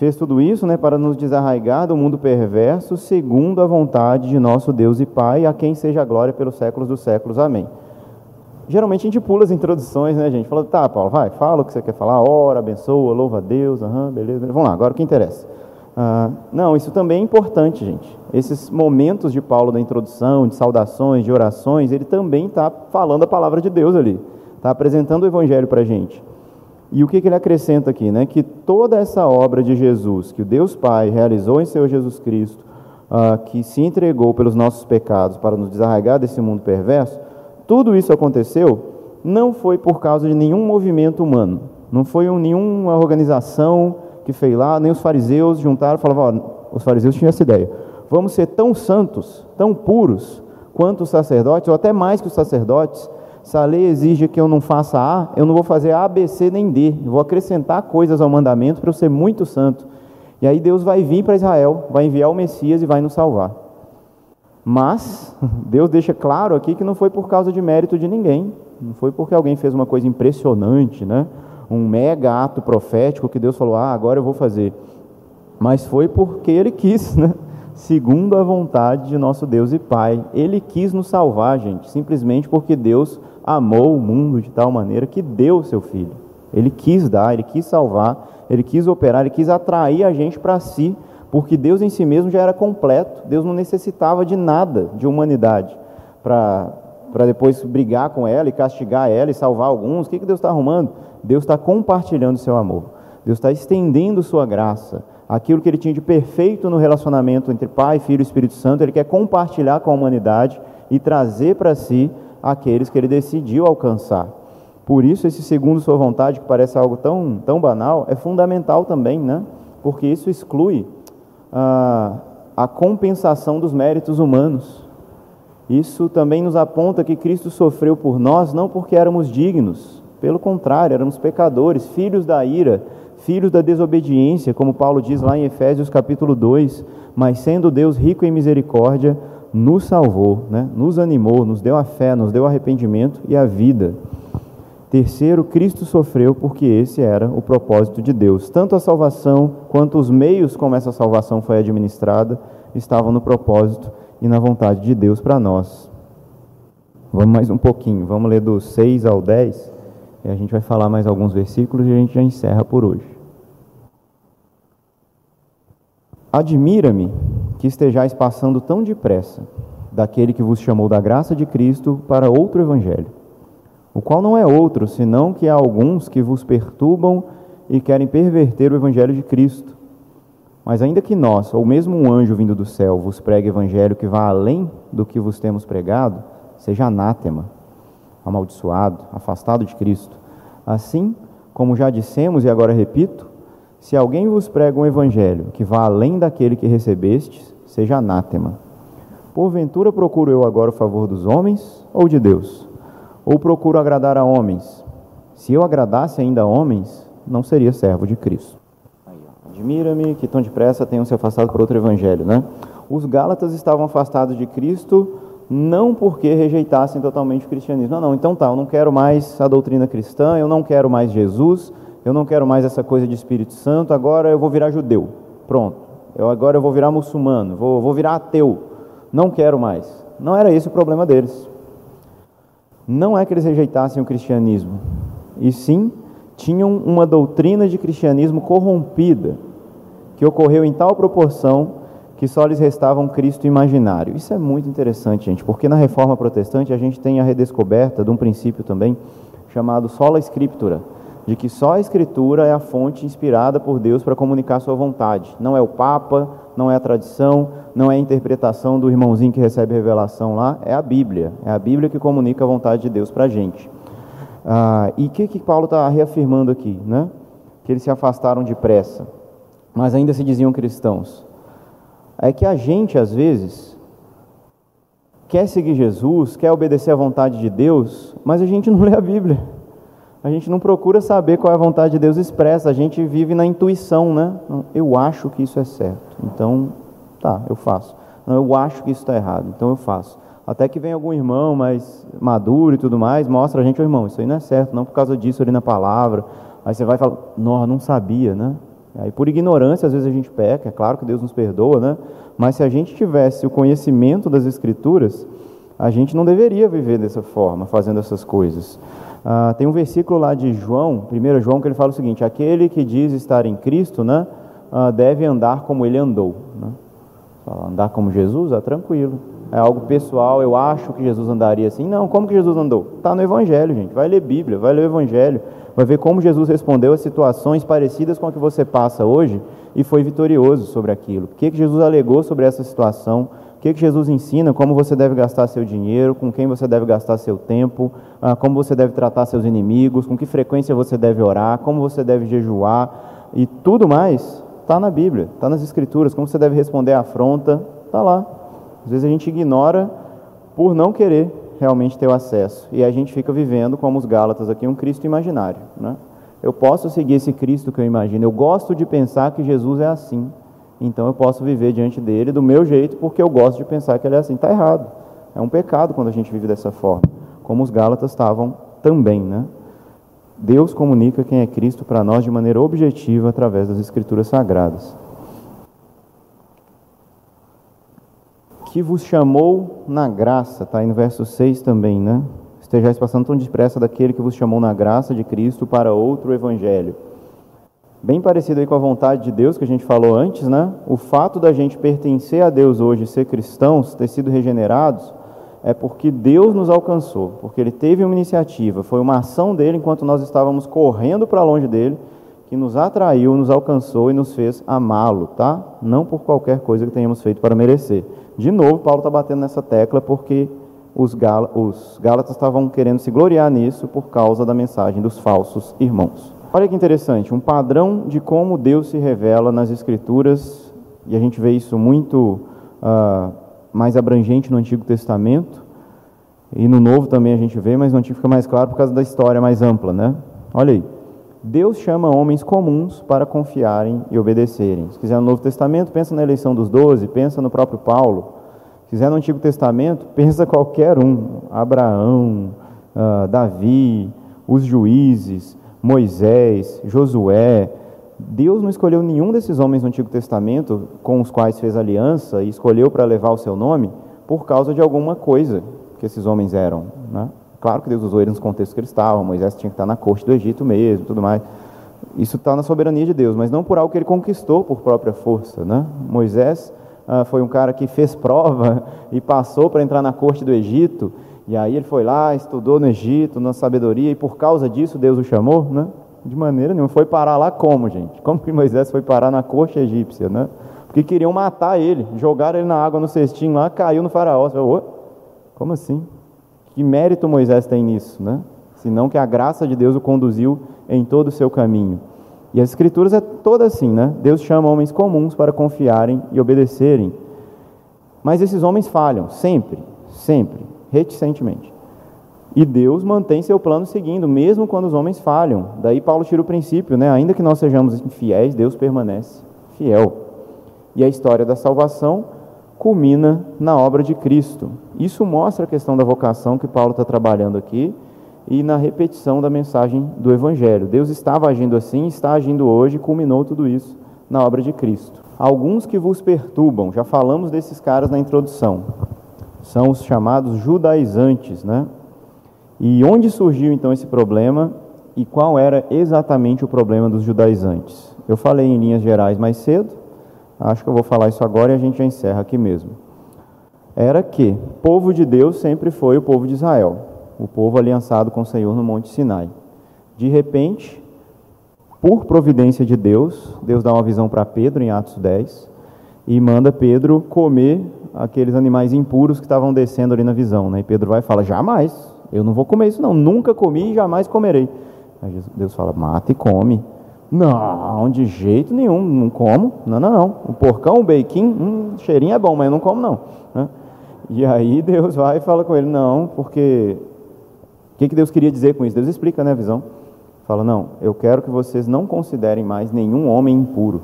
Fez tudo isso né, para nos desarraigar do mundo perverso, segundo a vontade de nosso Deus e Pai, a quem seja a glória pelos séculos dos séculos. Amém. Geralmente a gente pula as introduções, né, gente? Fala, tá, Paulo, vai, fala o que você quer falar, ora, abençoa, louva a Deus, aham, beleza. Vamos lá, agora o que interessa. Ah, não, isso também é importante, gente. Esses momentos de Paulo da introdução, de saudações, de orações, ele também está falando a palavra de Deus ali, está apresentando o Evangelho para a gente. E o que, que ele acrescenta aqui? Né? Que toda essa obra de Jesus, que o Deus Pai realizou em seu Jesus Cristo, uh, que se entregou pelos nossos pecados para nos desarraigar desse mundo perverso, tudo isso aconteceu não foi por causa de nenhum movimento humano, não foi um, nenhuma organização que fez lá, nem os fariseus juntaram e falavam, os fariseus tinham essa ideia, vamos ser tão santos, tão puros, quanto os sacerdotes, ou até mais que os sacerdotes, se a lei exige que eu não faça A, eu não vou fazer A, B, C nem D. Eu vou acrescentar coisas ao mandamento para eu ser muito santo. E aí Deus vai vir para Israel, vai enviar o Messias e vai nos salvar. Mas Deus deixa claro aqui que não foi por causa de mérito de ninguém. Não foi porque alguém fez uma coisa impressionante, né? um mega ato profético que Deus falou, ah, agora eu vou fazer. Mas foi porque Ele quis, né? segundo a vontade de nosso Deus e Pai. Ele quis nos salvar, gente, simplesmente porque Deus amou o mundo de tal maneira que deu o seu filho. Ele quis dar, ele quis salvar, ele quis operar, ele quis atrair a gente para si, porque Deus em si mesmo já era completo. Deus não necessitava de nada de humanidade para depois brigar com ela e castigar ela e salvar alguns. O que, que Deus está arrumando? Deus está compartilhando seu amor. Deus está estendendo sua graça. Aquilo que ele tinha de perfeito no relacionamento entre Pai, Filho e Espírito Santo, ele quer compartilhar com a humanidade e trazer para si aqueles que ele decidiu alcançar. Por isso, esse segundo sua vontade, que parece algo tão, tão banal, é fundamental também, né? porque isso exclui a, a compensação dos méritos humanos. Isso também nos aponta que Cristo sofreu por nós não porque éramos dignos, pelo contrário, éramos pecadores, filhos da ira, filhos da desobediência, como Paulo diz lá em Efésios capítulo 2, mas sendo Deus rico em misericórdia, nos salvou, né? nos animou, nos deu a fé, nos deu arrependimento e a vida. Terceiro, Cristo sofreu porque esse era o propósito de Deus. Tanto a salvação quanto os meios como essa salvação foi administrada estavam no propósito e na vontade de Deus para nós. Vamos mais um pouquinho, vamos ler do 6 ao 10 e a gente vai falar mais alguns versículos e a gente já encerra por hoje. Admira-me que estejais passando tão depressa daquele que vos chamou da graça de Cristo para outro evangelho, o qual não é outro, senão que há alguns que vos perturbam e querem perverter o evangelho de Cristo. Mas ainda que nós, ou mesmo um anjo vindo do céu, vos pregue evangelho que vá além do que vos temos pregado, seja anátema, amaldiçoado, afastado de Cristo. Assim, como já dissemos e agora repito, se alguém vos prega um evangelho que vá além daquele que recebestes, seja anátema. Porventura procuro eu agora o favor dos homens ou de Deus? Ou procuro agradar a homens? Se eu agradasse ainda a homens, não seria servo de Cristo. Admira-me que tão depressa tenham se afastado por outro evangelho, né? Os Gálatas estavam afastados de Cristo não porque rejeitassem totalmente o cristianismo. Não, não, então tá, eu não quero mais a doutrina cristã, eu não quero mais Jesus, eu não quero mais essa coisa de Espírito Santo, agora eu vou virar judeu. Pronto. Eu agora eu vou virar muçulmano, vou, vou virar ateu. Não quero mais. Não era esse o problema deles. Não é que eles rejeitassem o cristianismo, e sim tinham uma doutrina de cristianismo corrompida, que ocorreu em tal proporção que só lhes restava um Cristo imaginário. Isso é muito interessante, gente, porque na reforma protestante a gente tem a redescoberta de um princípio também chamado sola scriptura de que só a Escritura é a fonte inspirada por Deus para comunicar sua vontade. Não é o Papa, não é a tradição, não é a interpretação do irmãozinho que recebe revelação lá, é a Bíblia. É a Bíblia que comunica a vontade de Deus para a gente. Ah, e o que, que Paulo está reafirmando aqui? Né? Que eles se afastaram depressa. mas ainda se diziam cristãos. É que a gente, às vezes, quer seguir Jesus, quer obedecer à vontade de Deus, mas a gente não lê a Bíblia. A gente não procura saber qual é a vontade de Deus expressa, a gente vive na intuição, né? Eu acho que isso é certo, então tá, eu faço. Não, eu acho que isso está errado, então eu faço. Até que vem algum irmão mais maduro e tudo mais, mostra a gente, oh, irmão, isso aí não é certo, não por causa disso ali na palavra. Aí você vai e fala, não, não sabia, né? Aí por ignorância às vezes a gente peca, é claro que Deus nos perdoa, né? Mas se a gente tivesse o conhecimento das Escrituras, a gente não deveria viver dessa forma, fazendo essas coisas. Ah, tem um versículo lá de João, 1 João, que ele fala o seguinte: aquele que diz estar em Cristo, né, ah, deve andar como ele andou. Né? Andar como Jesus, é tranquilo. É algo pessoal, eu acho que Jesus andaria assim. Não, como que Jesus andou? Está no Evangelho, gente. Vai ler Bíblia, vai ler o Evangelho, vai ver como Jesus respondeu a situações parecidas com a que você passa hoje e foi vitorioso sobre aquilo. O que, que Jesus alegou sobre essa situação? O que, que Jesus ensina? Como você deve gastar seu dinheiro, com quem você deve gastar seu tempo, ah, como você deve tratar seus inimigos, com que frequência você deve orar, como você deve jejuar e tudo mais está na Bíblia, está nas Escrituras. Como você deve responder à afronta, está lá. Às vezes a gente ignora por não querer realmente ter o acesso e a gente fica vivendo como os Gálatas aqui um Cristo imaginário, né? Eu posso seguir esse Cristo que eu imagino. Eu gosto de pensar que Jesus é assim. Então eu posso viver diante dele do meu jeito, porque eu gosto de pensar que ele é assim. Está errado. É um pecado quando a gente vive dessa forma. Como os Gálatas estavam também, né? Deus comunica quem é Cristo para nós de maneira objetiva através das Escrituras Sagradas. Que vos chamou na graça, está aí no verso 6 também, né? Estejais passando tão depressa daquele que vos chamou na graça de Cristo para outro evangelho bem parecido aí com a vontade de Deus que a gente falou antes, né? O fato da gente pertencer a Deus hoje, ser cristãos, ter sido regenerados, é porque Deus nos alcançou, porque Ele teve uma iniciativa, foi uma ação dele enquanto nós estávamos correndo para longe dele, que nos atraiu, nos alcançou e nos fez amá-lo, tá? Não por qualquer coisa que tenhamos feito para merecer. De novo, Paulo está batendo nessa tecla porque os, os Gálatas estavam querendo se gloriar nisso por causa da mensagem dos falsos irmãos. Olha que interessante, um padrão de como Deus se revela nas Escrituras, e a gente vê isso muito uh, mais abrangente no Antigo Testamento, e no Novo também a gente vê, mas no Antigo fica mais claro por causa da história mais ampla, né? Olha aí, Deus chama homens comuns para confiarem e obedecerem. Se quiser no Novo Testamento, pensa na eleição dos doze, pensa no próprio Paulo. Se quiser no Antigo Testamento, pensa qualquer um, Abraão, uh, Davi, os juízes, Moisés, Josué. Deus não escolheu nenhum desses homens no Antigo Testamento com os quais fez aliança e escolheu para levar o seu nome por causa de alguma coisa que esses homens eram. Né? Claro que Deus usou eles nos contextos que eles estavam, Moisés tinha que estar na corte do Egito mesmo, tudo mais. Isso está na soberania de Deus, mas não por algo que ele conquistou por própria força. Né? Moisés ah, foi um cara que fez prova e passou para entrar na corte do Egito, e aí ele foi lá, estudou no Egito, na sabedoria, e por causa disso Deus o chamou, né? De maneira nenhuma. Foi parar lá como, gente? Como que Moisés foi parar na corte egípcia, né? Porque queriam matar ele, jogaram ele na água no cestinho lá, caiu no faraó. Você falou, como assim? Que mérito Moisés tem nisso, né? Senão que a graça de Deus o conduziu em todo o seu caminho. E as escrituras é toda assim, né? Deus chama homens comuns para confiarem e obedecerem. Mas esses homens falham, sempre, sempre reticentemente. E Deus mantém seu plano seguindo, mesmo quando os homens falham. Daí Paulo tira o princípio, né? Ainda que nós sejamos infiéis, Deus permanece fiel. E a história da salvação culmina na obra de Cristo. Isso mostra a questão da vocação que Paulo está trabalhando aqui e na repetição da mensagem do Evangelho. Deus estava agindo assim, está agindo hoje, culminou tudo isso na obra de Cristo. Alguns que vos perturbam, já falamos desses caras na introdução são os chamados judaizantes, né? E onde surgiu então esse problema e qual era exatamente o problema dos judaizantes? Eu falei em linhas gerais mais cedo, acho que eu vou falar isso agora e a gente já encerra aqui mesmo. Era que o povo de Deus sempre foi o povo de Israel, o povo aliançado com o Senhor no Monte Sinai. De repente, por providência de Deus, Deus dá uma visão para Pedro em Atos 10 e manda Pedro comer aqueles animais impuros que estavam descendo ali na visão. Né? E Pedro vai e fala: Jamais, eu não vou comer isso, não, nunca comi e jamais comerei. Aí Deus fala: Mata e come, Não, de jeito nenhum, não como. Não, não, não. O porcão, o bacon, hum, cheirinho é bom, mas eu não como não. Né? E aí Deus vai e fala com ele, não, porque o que, que Deus queria dizer com isso? Deus explica, né, a visão. Fala, não, eu quero que vocês não considerem mais nenhum homem impuro.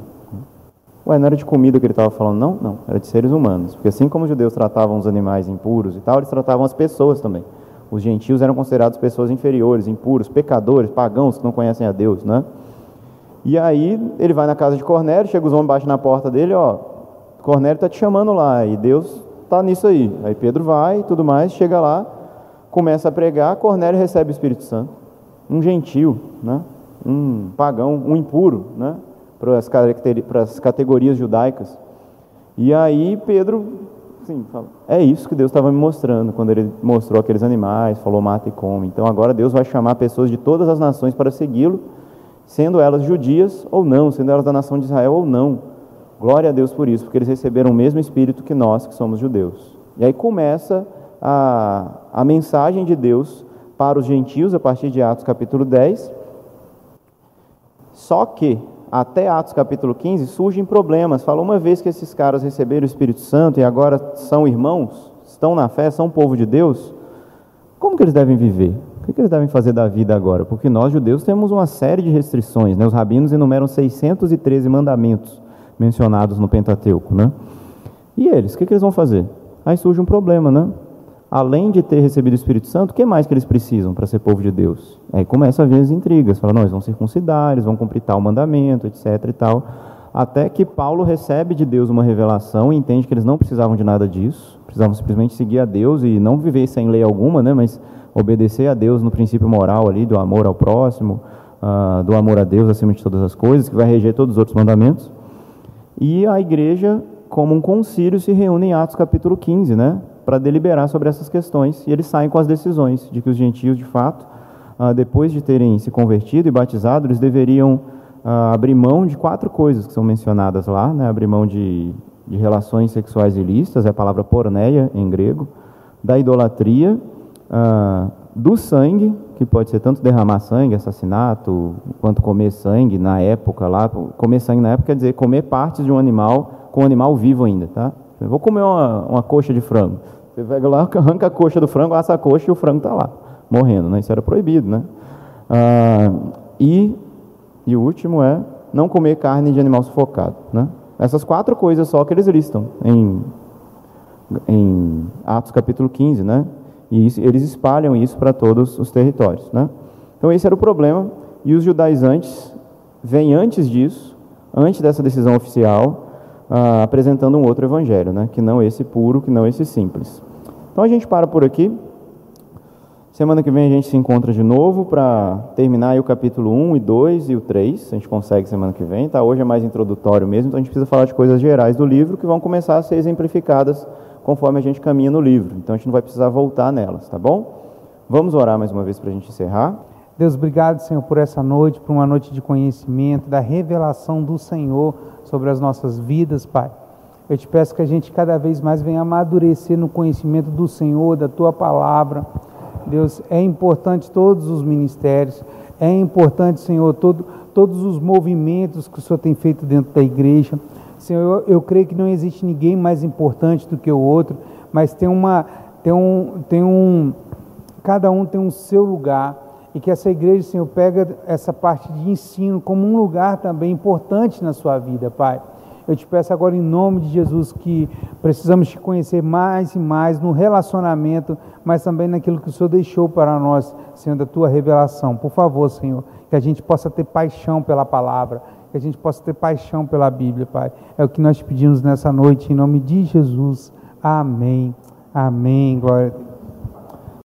Ué, não era de comida que ele estava falando? Não, não, era de seres humanos. Porque assim como os judeus tratavam os animais impuros e tal, eles tratavam as pessoas também. Os gentios eram considerados pessoas inferiores, impuros, pecadores, pagãos que não conhecem a Deus, né? E aí ele vai na casa de Cornélio, chega os homens baixo na porta dele, ó, Cornélio está te chamando lá, e Deus está nisso aí. Aí Pedro vai e tudo mais, chega lá, começa a pregar, Cornélio recebe o Espírito Santo. Um gentil, né? um pagão, um impuro, né? Para as categorias judaicas. E aí Pedro assim, fala, é isso que Deus estava me mostrando quando ele mostrou aqueles animais, falou mata e come. Então agora Deus vai chamar pessoas de todas as nações para segui-lo sendo elas judias ou não, sendo elas da nação de Israel ou não. Glória a Deus por isso, porque eles receberam o mesmo Espírito que nós, que somos judeus. E aí começa a, a mensagem de Deus para os gentios, a partir de Atos capítulo 10. Só que, até Atos capítulo 15, surgem problemas. Fala, uma vez que esses caras receberam o Espírito Santo e agora são irmãos, estão na fé, são povo de Deus, como que eles devem viver? O que eles devem fazer da vida agora? Porque nós, judeus, temos uma série de restrições. Né? Os rabinos enumeram 613 mandamentos mencionados no Pentateuco. Né? E eles, o que, eles vão fazer? Aí surge um problema, né? Além de ter recebido o Espírito Santo, o que mais que eles precisam para ser povo de Deus? Aí começa a ver as intrigas. Fala, não, eles vão circuncidar, eles vão cumprir tal mandamento, etc e tal. Até que Paulo recebe de Deus uma revelação e entende que eles não precisavam de nada disso. Precisavam simplesmente seguir a Deus e não viver sem lei alguma, né? Mas obedecer a Deus no princípio moral ali, do amor ao próximo, uh, do amor a Deus acima de todas as coisas, que vai reger todos os outros mandamentos. E a igreja, como um concílio, se reúne em Atos capítulo 15, né, para deliberar sobre essas questões. E eles saem com as decisões de que os gentios, de fato, uh, depois de terem se convertido e batizado, eles deveriam uh, abrir mão de quatro coisas que são mencionadas lá, né, abrir mão de, de relações sexuais ilícitas, é a palavra porneia em grego, da idolatria, ah, do sangue, que pode ser tanto derramar sangue, assassinato, quanto comer sangue na época lá. Comer sangue na época quer dizer comer partes de um animal com um animal vivo ainda, tá? Eu vou comer uma, uma coxa de frango. Você pega lá, arranca a coxa do frango, assa a coxa e o frango está lá, morrendo, né? Isso era proibido, né? Ah, e, e o último é não comer carne de animal sufocado, né? Essas quatro coisas só que eles listam em, em Atos capítulo 15, né? E isso, eles espalham isso para todos os territórios. Né? Então, esse era o problema. E os judaizantes vêm antes disso, antes dessa decisão oficial, ah, apresentando um outro evangelho, né? que não esse puro, que não esse simples. Então, a gente para por aqui. Semana que vem a gente se encontra de novo para terminar o capítulo 1 e 2 e o 3. A gente consegue semana que vem, tá? Hoje é mais introdutório mesmo, então a gente precisa falar de coisas gerais do livro que vão começar a ser exemplificadas conforme a gente caminha no livro. Então a gente não vai precisar voltar nelas, tá bom? Vamos orar mais uma vez para a gente encerrar. Deus, obrigado, Senhor, por essa noite, por uma noite de conhecimento, da revelação do Senhor sobre as nossas vidas, Pai. Eu te peço que a gente cada vez mais venha amadurecer no conhecimento do Senhor, da tua palavra. Deus, é importante todos os ministérios, é importante, Senhor, todo, todos os movimentos que o Senhor tem feito dentro da igreja. Senhor, eu, eu creio que não existe ninguém mais importante do que o outro, mas tem uma, tem um, tem um, cada um tem um seu lugar e que essa igreja, Senhor, pega essa parte de ensino como um lugar também importante na sua vida, Pai. Eu te peço agora em nome de Jesus que precisamos te conhecer mais e mais no relacionamento, mas também naquilo que o Senhor deixou para nós, Senhor, da tua revelação. Por favor, Senhor, que a gente possa ter paixão pela palavra, que a gente possa ter paixão pela Bíblia, Pai. É o que nós pedimos nessa noite, em nome de Jesus. Amém. Amém. Glória a Deus.